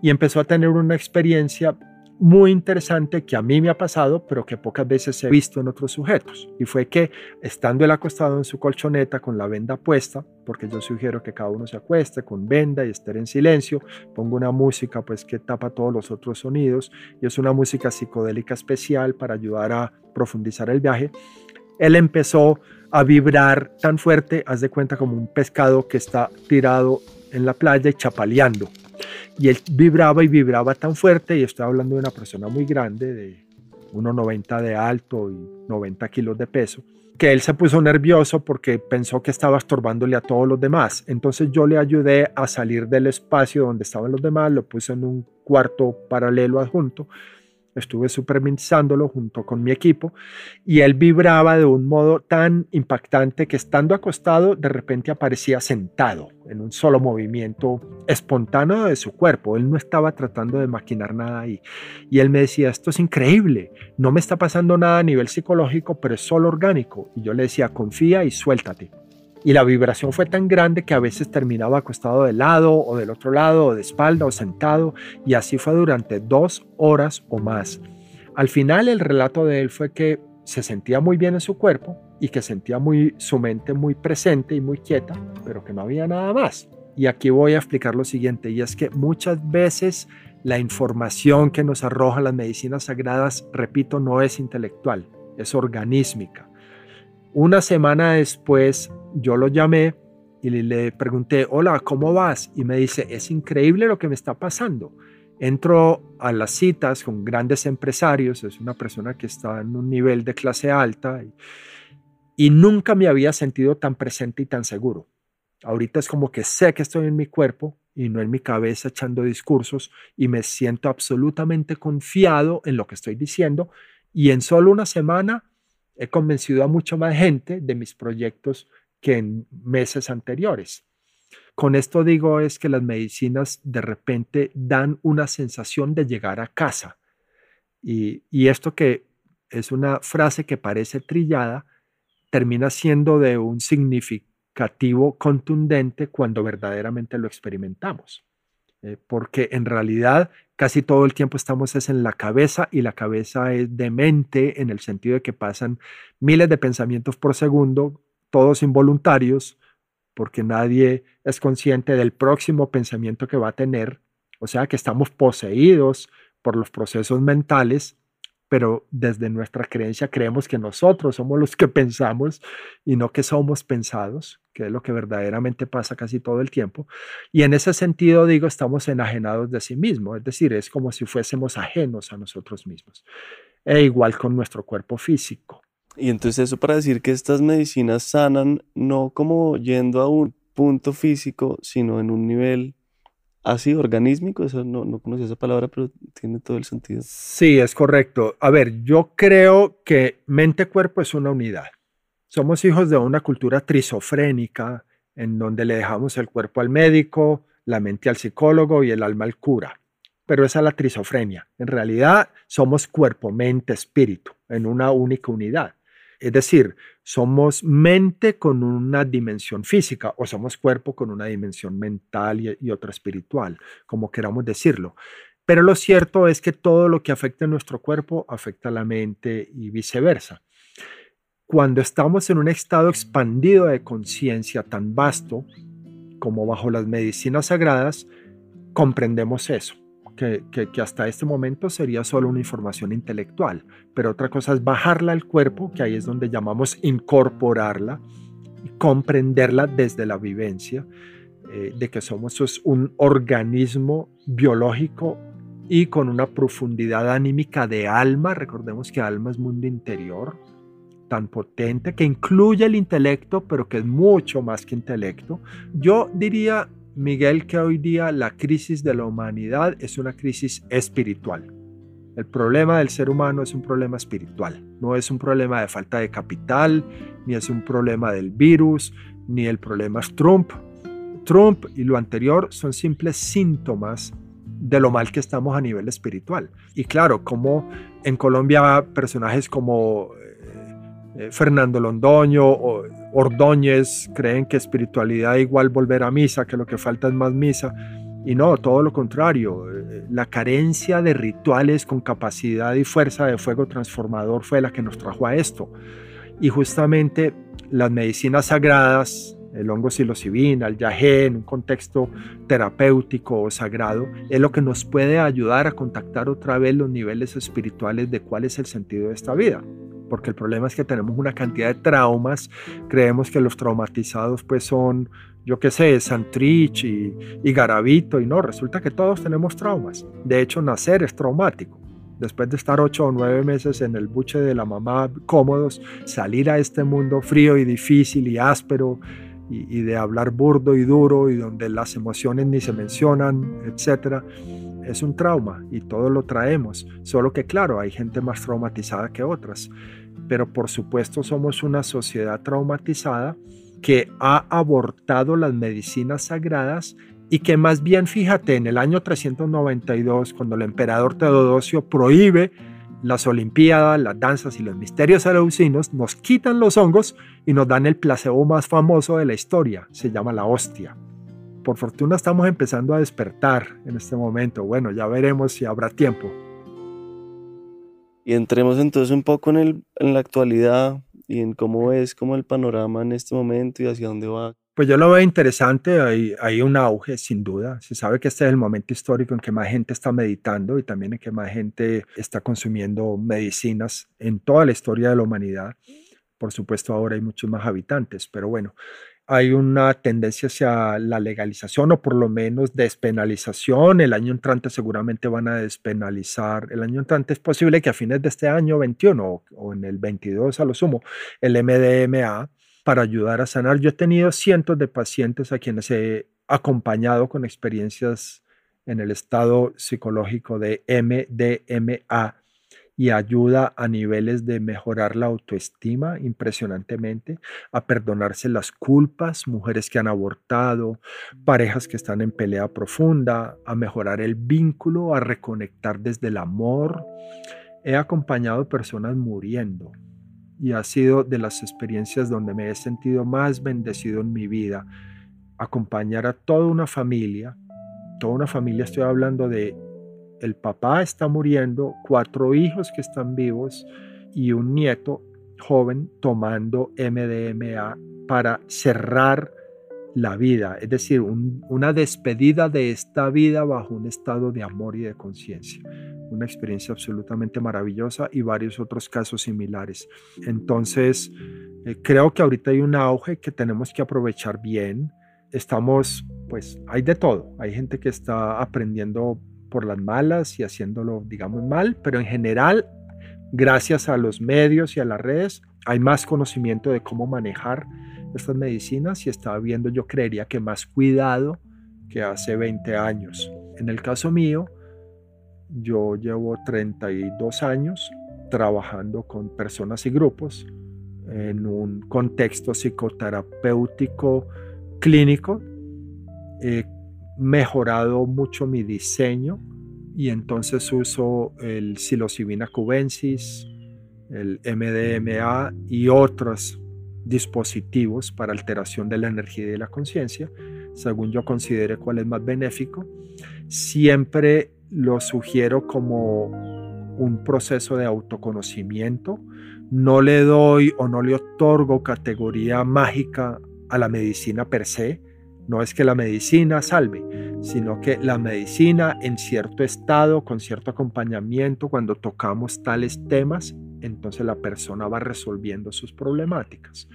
y empezó a tener una experiencia muy interesante que a mí me ha pasado, pero que pocas veces he visto en otros sujetos. Y fue que estando él acostado en su colchoneta con la venda puesta, porque yo sugiero que cada uno se acueste con venda y esté en silencio, pongo una música pues que tapa todos los otros sonidos y es una música psicodélica especial para ayudar a profundizar el viaje. Él empezó a vibrar tan fuerte, haz de cuenta como un pescado que está tirado en la playa y chapaleando y él vibraba y vibraba tan fuerte, y estoy hablando de una persona muy grande, de 1,90 de alto y 90 kilos de peso, que él se puso nervioso porque pensó que estaba estorbándole a todos los demás. Entonces yo le ayudé a salir del espacio donde estaban los demás, lo puse en un cuarto paralelo adjunto estuve supervisándolo junto con mi equipo y él vibraba de un modo tan impactante que estando acostado de repente aparecía sentado en un solo movimiento espontáneo de su cuerpo. Él no estaba tratando de maquinar nada ahí. Y él me decía, esto es increíble, no me está pasando nada a nivel psicológico, pero es solo orgánico. Y yo le decía, confía y suéltate y la vibración fue tan grande que a veces terminaba acostado de lado o del otro lado o de espalda o sentado y así fue durante dos horas o más. Al final el relato de él fue que se sentía muy bien en su cuerpo y que sentía muy su mente muy presente y muy quieta, pero que no había nada más. Y aquí voy a explicar lo siguiente, y es que muchas veces la información que nos arrojan las medicinas sagradas, repito, no es intelectual, es organísmica. Una semana después yo lo llamé y le pregunté, hola, ¿cómo vas? Y me dice, es increíble lo que me está pasando. Entro a las citas con grandes empresarios, es una persona que está en un nivel de clase alta y, nunca me había sentido tan presente y tan seguro. Ahorita es como que sé que estoy en mi cuerpo y no en mi cabeza echando discursos y me siento absolutamente confiado en lo que estoy diciendo y en solo una semana he convencido a mucha más gente de mis proyectos que en meses anteriores. Con esto digo es que las medicinas de repente dan una sensación de llegar a casa. Y, esto que es una frase que parece trillada, termina siendo de un significativo contundente cuando verdaderamente lo experimentamos. Eh, porque en realidad casi todo el tiempo estamos es en la cabeza y la cabeza es demente en el sentido de que pasan miles de pensamientos por segundo todos involuntarios, porque nadie es consciente del próximo pensamiento que va a tener, o sea que estamos poseídos por los procesos mentales, pero desde nuestra creencia creemos que nosotros somos los que pensamos y no que somos pensados, que es lo que verdaderamente pasa casi todo el tiempo. Y en ese sentido digo, estamos enajenados de sí mismos, es decir, es como si fuésemos ajenos a nosotros mismos. E igual con nuestro cuerpo físico. Y entonces eso para decir que estas medicinas sanan no como yendo a un punto físico, sino en un nivel así organísmico, eso no, no conocía esa palabra, pero tiene todo el sentido. Sí, es correcto. A ver, yo creo que mente-cuerpo es una unidad. Somos hijos de una cultura trisofrénica en donde le dejamos el cuerpo al médico, la mente al psicólogo y el alma al cura. Pero esa es la trisofrenia. En realidad somos cuerpo, mente, espíritu en una única unidad. Es decir, somos mente con una dimensión física o somos cuerpo con una dimensión mental y, otra espiritual, como queramos decirlo. Pero lo cierto es que todo lo que afecta a nuestro cuerpo afecta a la mente y viceversa. Cuando estamos en un estado expandido de conciencia tan vasto como bajo las medicinas sagradas, comprendemos eso que, hasta este momento sería solo una información intelectual, pero otra cosa es bajarla al cuerpo, que ahí es donde llamamos incorporarla y comprenderla desde la vivencia eh, de que somos un organismo biológico y con una profundidad anímica de alma, recordemos que alma es mundo interior, tan potente que incluye el intelecto, pero que es mucho más que intelecto. Yo diría, Miguel, que hoy día la crisis de la humanidad es una crisis espiritual. El problema del ser humano es un problema espiritual, no es un problema de falta de capital, ni es un problema del virus, ni el problema es Trump. Trump y lo anterior son simples síntomas de lo mal que estamos a nivel espiritual. Y claro, como en Colombia personajes como eh, Fernando Londoño o Ordóñez creen que espiritualidad igual volver a misa, que lo que falta es más misa. Y no, todo lo contrario. Eh, la carencia de rituales con capacidad y fuerza de fuego transformador fue la que nos trajo a esto. Y justamente las medicinas sagradas, el hongo psilocibina, el yagé, en un contexto terapéutico o sagrado, es lo que nos puede ayudar a contactar otra vez los niveles espirituales de cuál es el sentido de esta vida porque el problema es que tenemos una cantidad de traumas, creemos que los traumatizados pues son, yo qué sé, Santrich y, y Garavito, y no, resulta que todos tenemos traumas. De hecho, nacer es traumático. Después de estar ocho o nueve meses en el buche de la mamá cómodos, salir a este mundo frío y difícil y áspero y, y de hablar burdo y duro y donde las emociones ni se mencionan, etcétera, es un trauma y todos lo traemos, solo que claro, hay gente más traumatizada que otras, pero por supuesto somos una sociedad traumatizada que ha abortado las medicinas sagradas y que más bien, fíjate, en el año 392, cuando el emperador Teodosio prohíbe las olimpiadas, las danzas y los misterios eleusinos, nos quitan los hongos y nos dan el placebo más famoso de la historia, se llama la hostia por fortuna estamos empezando a despertar en este momento. Bueno, ya veremos si habrá tiempo. Y entremos entonces un poco en, el, en la actualidad y en cómo es como el panorama en este momento y hacia dónde va. Pues yo lo veo interesante, hay, hay un auge sin duda. Se sabe que este es el momento histórico en que más gente está meditando y también en que más gente está consumiendo medicinas en toda la historia de la humanidad. Por supuesto ahora hay muchos más habitantes, pero bueno, hay una tendencia hacia la legalización o por lo menos despenalización. El año entrante seguramente van a despenalizar. El año entrante es posible que a fines de este año 21 o, en el 22 a lo sumo, el MDMA para ayudar a sanar. Yo he tenido cientos de pacientes a quienes he acompañado con experiencias en el estado psicológico de MDMA y ayuda a niveles de mejorar la autoestima impresionantemente, a perdonarse las culpas, mujeres que han abortado, parejas que están en pelea profunda, a mejorar el vínculo, a reconectar desde el amor. He acompañado personas muriendo y ha sido de las experiencias donde me he sentido más bendecido en mi vida. Acompañar a toda una familia, toda una familia, estoy hablando de el papá está muriendo, cuatro hijos que están vivos y un nieto joven tomando MDMA para cerrar la vida, es decir, una despedida de esta vida bajo un estado de amor y de conciencia. Una experiencia absolutamente maravillosa y varios otros casos similares. Entonces, eh, creo que ahorita hay un auge que tenemos que aprovechar bien. Estamos, pues, hay de todo. Hay gente que está aprendiendo por las malas y haciéndolo, digamos, mal, pero en general, gracias a los medios y a las redes, hay más conocimiento de cómo manejar estas medicinas y está viendo, yo creería que más cuidado que hace 20 años. En el caso mío, yo llevo 32 años trabajando con personas y grupos en un contexto psicoterapéutico clínico eh, mejorado mucho mi diseño y entonces uso el psilocibina cubensis, el MDMA y otros dispositivos para alteración de la energía y de la conciencia, según yo considere cuál es más benéfico. Siempre lo sugiero como un proceso de autoconocimiento. No le doy o no le otorgo categoría mágica a la medicina per se, no es que la medicina salve, sino que la medicina en cierto estado, con cierto acompañamiento, cuando tocamos tales temas, entonces la persona va resolviendo sus problemáticas.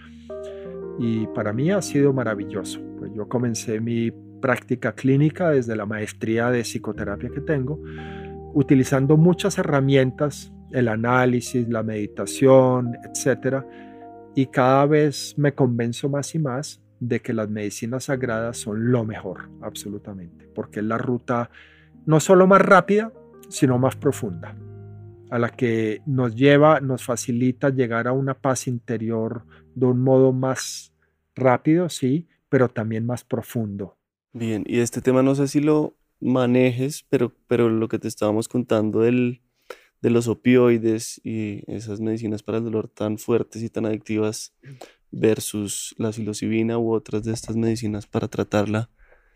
Y para mí ha sido maravilloso. Pues yo comencé mi práctica clínica desde la maestría de psicoterapia que tengo, utilizando muchas herramientas el análisis, la meditación, etc. Y cada vez me convenzo más y más de que las medicinas sagradas son lo mejor, absolutamente, porque es la ruta no solo más rápida, sino más profunda, a la que nos lleva, nos facilita llegar a una paz interior de un modo más rápido, sí, pero también más profundo. Bien, y este tema no sé si lo manejes, pero, pero lo que te estábamos contando del, de los opioides y esas medicinas para el dolor tan fuertes y tan adictivas versus la psilocibina u otras de estas medicinas para tratarla.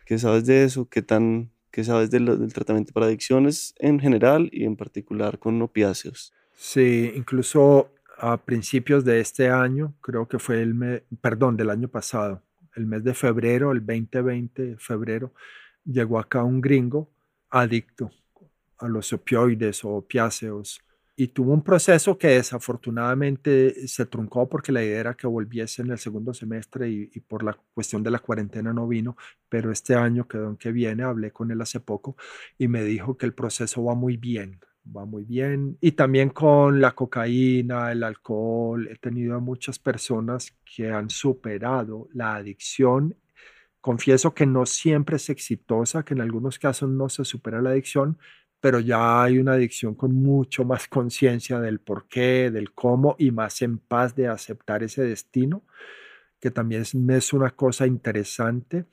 ¿Qué sabes de eso? ¿Qué, tan, qué sabes del tratamiento para adicciones en general y en particular con opiáceos? Sí, incluso a principios de este año, creo que fue el mes, perdón, del año pasado, el mes de febrero, el 2020, febrero, llegó acá un gringo adicto a los opioides o opiáceos y tuvo un proceso que desafortunadamente se truncó porque la idea era que volviese en el segundo semestre y, por la cuestión de la cuarentena no vino, pero este año, que que viene, hablé con él hace poco y me dijo que el proceso va muy bien, va muy bien. Y también con la cocaína, el alcohol, he tenido a muchas personas que han superado la adicción. Confieso que no siempre es exitosa, que en algunos casos no se supera la adicción, pero ya hay una adicción con mucho más conciencia del por qué, del cómo y más en paz de aceptar ese destino, que también es, una cosa interesante,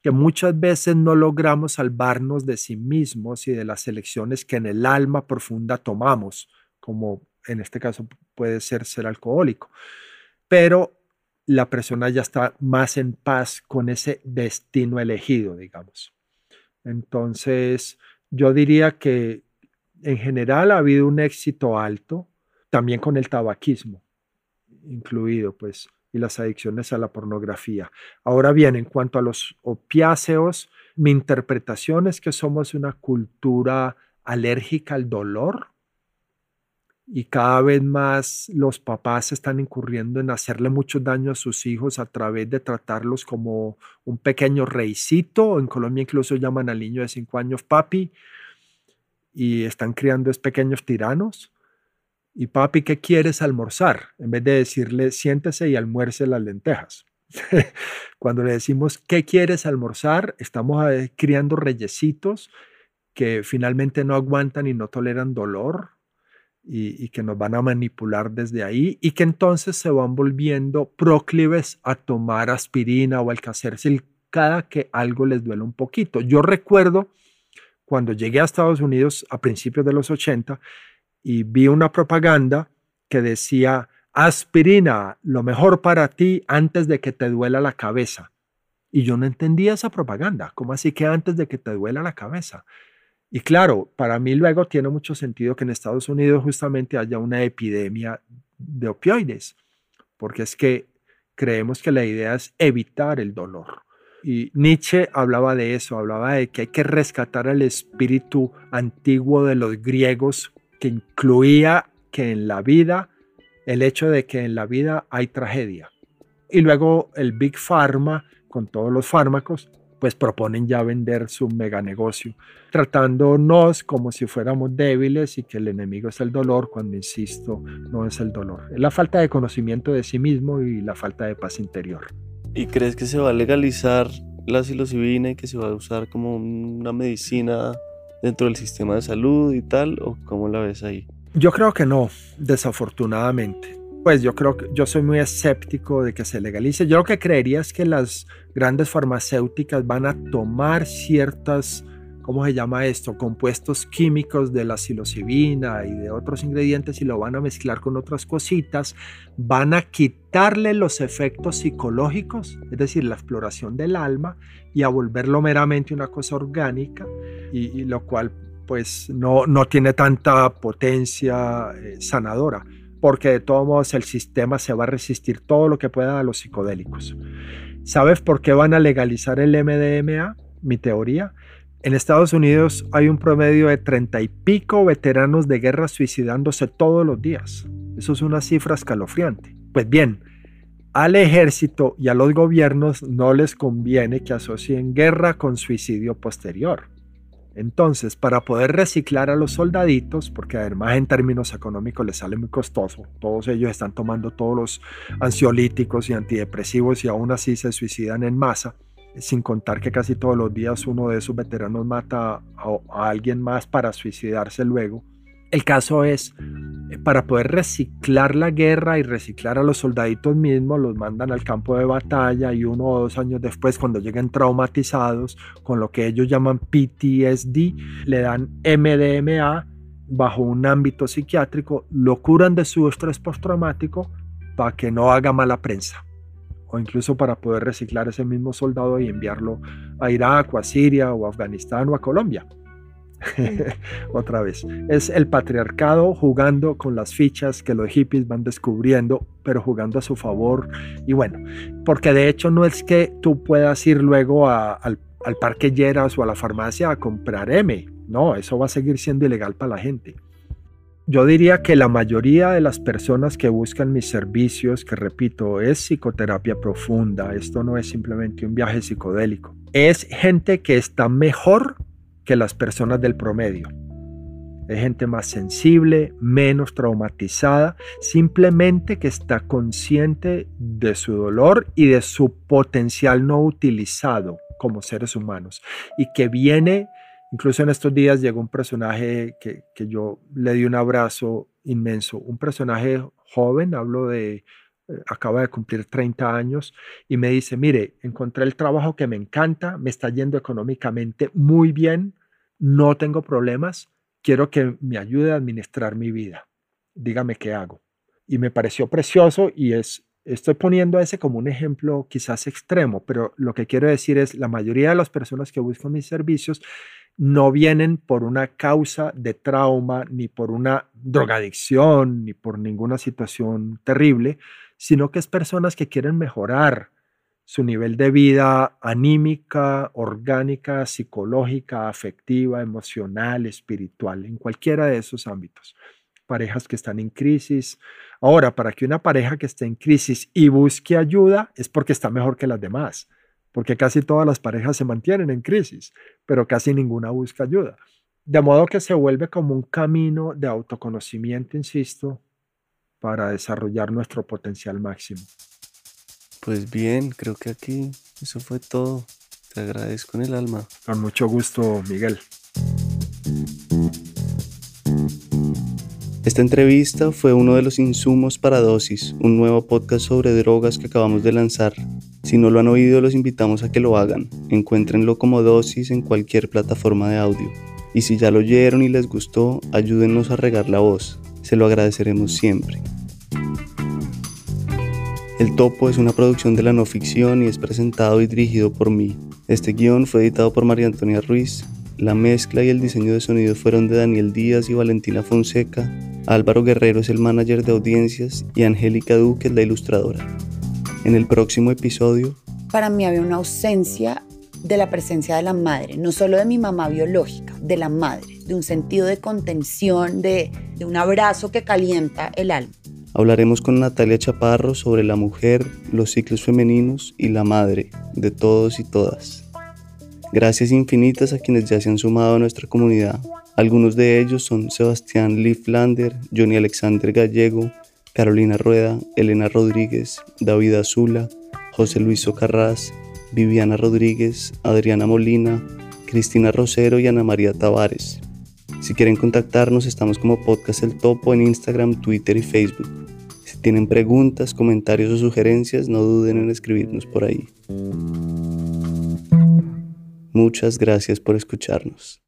que muchas veces no logramos salvarnos de sí mismos y de las elecciones que en el alma profunda tomamos, como en este caso puede ser ser alcohólico, pero la persona ya está más en paz con ese destino elegido, digamos. Entonces, yo diría que en general ha habido un éxito alto, también con el tabaquismo incluido, pues, y las adicciones a la pornografía. Ahora bien, en cuanto a los opiáceos, mi interpretación es que somos una cultura alérgica al dolor y cada vez más los papás están incurriendo en hacerle mucho daño a sus hijos a través de tratarlos como un pequeño reycito. En Colombia incluso llaman al niño de cinco años papi y están criando es pequeños tiranos. Y papi, ¿qué quieres almorzar? En vez de decirle siéntese y almuerce las lentejas. Cuando le decimos ¿qué quieres almorzar? Estamos eh, criando reyesitos que finalmente no aguantan y no toleran dolor, y, que nos van a manipular desde ahí y que entonces se van volviendo proclives a tomar aspirina o alcacercil cada que algo les duele un poquito. Yo recuerdo cuando llegué a Estados Unidos a principios de los 80 y vi una propaganda que decía aspirina, lo mejor para ti antes de que te duela la cabeza. Y yo no entendía esa propaganda. ¿Cómo así que antes de que te duela la cabeza? Y claro, para mí luego tiene mucho sentido que en Estados Unidos justamente haya una epidemia de opioides, porque es que creemos que la idea es evitar el dolor. Y Nietzsche hablaba de eso, hablaba de que hay que rescatar el espíritu antiguo de los griegos que incluía que en la vida, el hecho de que en la vida hay tragedia. Y luego el Big Pharma, con todos los fármacos, pues proponen ya vender su mega negocio, tratándonos como si fuéramos débiles y que el enemigo es el dolor, cuando insisto, no es el dolor. Es la falta de conocimiento de sí mismo y la falta de paz interior. ¿Y crees que se va a legalizar la psilocibina y que se va a usar como una medicina dentro del sistema de salud y tal? ¿O cómo la ves ahí? Yo creo que no, desafortunadamente pues yo creo que yo soy muy escéptico de que se legalice. Yo lo que creería es que las grandes farmacéuticas van a tomar ciertas, ¿cómo se llama esto? Compuestos químicos de la psilocibina y de otros ingredientes y lo van a mezclar con otras cositas, van a quitarle los efectos psicológicos, es decir, la exploración del alma y a volverlo meramente una cosa orgánica y, lo cual pues no, no tiene tanta potencia eh, sanadora porque de todos modos el sistema se va a resistir todo lo que pueda a los psicodélicos. ¿Sabes por qué van a legalizar el MDMA? Mi teoría. En Estados Unidos hay un promedio de treinta y pico veteranos de guerra suicidándose todos los días. Eso es una cifra escalofriante. Pues bien, al ejército y a los gobiernos no les conviene que asocien guerra con suicidio posterior. Entonces, para poder reciclar a los soldaditos, porque además en términos económicos les sale muy costoso, todos ellos están tomando todos los ansiolíticos y antidepresivos y aún así se suicidan en masa, sin contar que casi todos los días uno de esos veteranos mata a, alguien más para suicidarse luego. El caso es, para poder reciclar la guerra y reciclar a los soldaditos mismos, los mandan al campo de batalla y uno o dos años después, cuando lleguen traumatizados con lo que ellos llaman PTSD, le dan MDMA bajo un ámbito psiquiátrico, lo curan de su estrés postraumático para que no haga mala prensa o incluso para poder reciclar ese mismo soldado y enviarlo a Irak o a Siria o a Afganistán o a Colombia. Otra vez, es el patriarcado jugando con las fichas que los hippies van descubriendo, pero jugando a su favor. Y bueno, porque de hecho no es que tú puedas ir luego al, al parque Lleras o a la farmacia a comprar M, no, eso va a seguir siendo ilegal para la gente. Yo diría que la mayoría de las personas que buscan mis servicios, que repito, es psicoterapia profunda, esto no es simplemente un viaje psicodélico, es gente que está mejor que las personas del promedio. Es gente más sensible, menos traumatizada, simplemente que está consciente de su dolor y de su potencial no utilizado como seres humanos y que viene Incluso en estos días llegó un personaje que, yo le di un abrazo inmenso, un personaje joven, hablo de, acaba de cumplir 30 años, y me dice, mire, encontré el trabajo que me encanta, me está yendo económicamente muy bien, no tengo problemas, quiero que me ayude a administrar mi vida, dígame qué hago. Y me pareció precioso y es, estoy poniendo ese como un ejemplo quizás extremo, pero lo que quiero decir es, la mayoría de las personas que buscan mis servicios no vienen por una causa de trauma, ni por una drogadicción, ni por ninguna situación terrible, sino que es personas que quieren mejorar su nivel de vida anímica, orgánica, psicológica, afectiva, emocional, espiritual, en cualquiera de esos ámbitos. Parejas que están en crisis. Ahora, para que una pareja que esté en crisis y busque ayuda es porque está mejor que las demás porque casi todas las parejas se mantienen en crisis, pero casi ninguna busca ayuda. De modo que se vuelve como un camino de autoconocimiento, insisto, para desarrollar nuestro potencial máximo. Pues bien, creo que aquí eso fue todo. Te agradezco en el alma. Con mucho gusto, Miguel. Esta entrevista fue uno de los insumos para Dosis, un nuevo podcast sobre drogas que acabamos de lanzar. Si no lo han oído, los invitamos a que lo hagan. Encuéntrenlo como Dosis en cualquier plataforma de audio. Y si ya lo oyeron y les gustó, ayúdennos a regar la voz. Se lo agradeceremos siempre. El Topo es una producción de la no ficción y es presentado y dirigido por mí. Este guion fue editado por María Antonia Ruiz. La mezcla y el diseño de sonido fueron de Daniel Díaz y Valentina Fonseca. Álvaro Guerrero es el manager de audiencias y Angélica Duque es la ilustradora. En el próximo episodio... Para mí había una ausencia de la presencia de la madre, no solo de mi mamá biológica, de la madre, de un sentido de contención, de, de un abrazo que calienta el alma. Hablaremos con Natalia Chaparro sobre la mujer, los ciclos femeninos y la madre de todos y todas. Gracias infinitas a quienes ya se han sumado a nuestra comunidad. Algunos de ellos son Sebastián Lieflander, Johnny Alexander Gallego, Carolina Rueda, Elena Rodríguez, David Azula, José Luis Socarrás, Viviana Rodríguez, Adriana Molina, Cristina Rosero y Ana María Tavares. Si quieren contactarnos, estamos como Podcast El Topo en Instagram, Twitter y Facebook. Si tienen preguntas, comentarios o sugerencias, no duden en escribirnos por ahí. Muchas gracias por escucharnos.